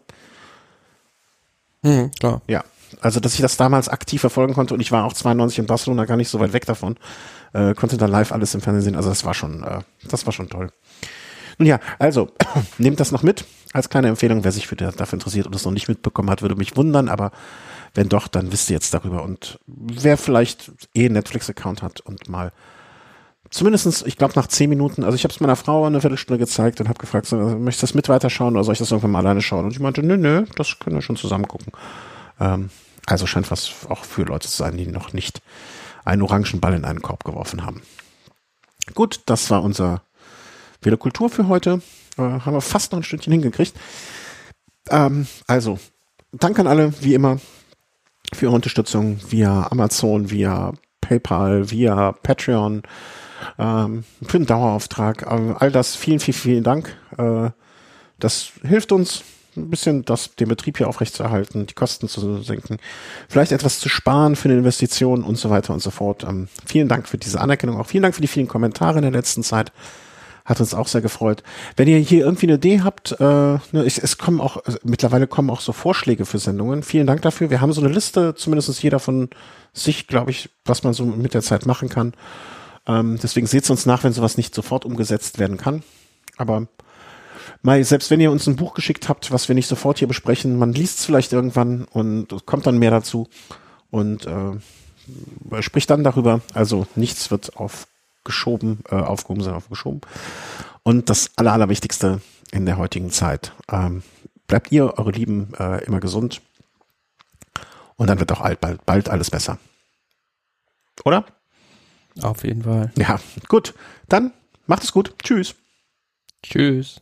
Mhm, klar. Ja, also, dass ich das damals aktiv verfolgen konnte und ich war auch 92 in Barcelona gar nicht so weit weg davon, äh, konnte da live alles im Fernsehen sehen. Also, das war schon, äh, das war schon toll. Nun ja, also, nehmt das noch mit als kleine Empfehlung. Wer sich für dafür interessiert und es noch nicht mitbekommen hat, würde mich wundern, aber wenn doch, dann wisst ihr jetzt darüber. Und wer vielleicht eh einen Netflix-Account hat und mal zumindestens, ich glaube nach zehn Minuten, also ich habe es meiner Frau eine Viertelstunde gezeigt und habe gefragt, so, möchtest du das mit weiterschauen oder soll ich das irgendwann mal alleine schauen? Und ich meinte, nö, nö, das können wir schon zusammen gucken. Ähm, also scheint was auch für Leute zu sein, die noch nicht einen orangen Ball in einen Korb geworfen haben. Gut, das war unser Kultur für heute. Äh, haben wir fast noch ein Stündchen hingekriegt. Ähm, also, danke an alle, wie immer, für Ihre Unterstützung via Amazon, via PayPal, via Patreon, ähm, für den Dauerauftrag. Äh, all das, vielen, vielen, vielen Dank. Äh, das hilft uns, ein bisschen das, den Betrieb hier aufrechtzuerhalten, die Kosten zu senken, vielleicht etwas zu sparen für eine Investition und so weiter und so fort. Ähm, vielen Dank für diese Anerkennung, auch vielen Dank für die vielen Kommentare in der letzten Zeit. Hat uns auch sehr gefreut. Wenn ihr hier irgendwie eine Idee habt, äh, ne, es, es kommen auch, also mittlerweile kommen auch so Vorschläge für Sendungen. Vielen Dank dafür. Wir haben so eine Liste, zumindest jeder von sich, glaube ich, was man so mit der Zeit machen kann. Ähm, deswegen seht es uns nach, wenn sowas nicht sofort umgesetzt werden kann. Aber mal, selbst wenn ihr uns ein Buch geschickt habt, was wir nicht sofort hier besprechen, man liest es vielleicht irgendwann und kommt dann mehr dazu und äh, spricht dann darüber. Also nichts wird aufgeschoben, äh, aufgehoben, sondern aufgeschoben. Und das Aller, Allerwichtigste in der heutigen Zeit. Ähm, bleibt ihr, eure Lieben, äh, immer gesund. Und dann wird auch bald, bald alles besser. Oder? Auf jeden Fall. Ja, gut. Dann macht es gut. Tschüss. Tschüss.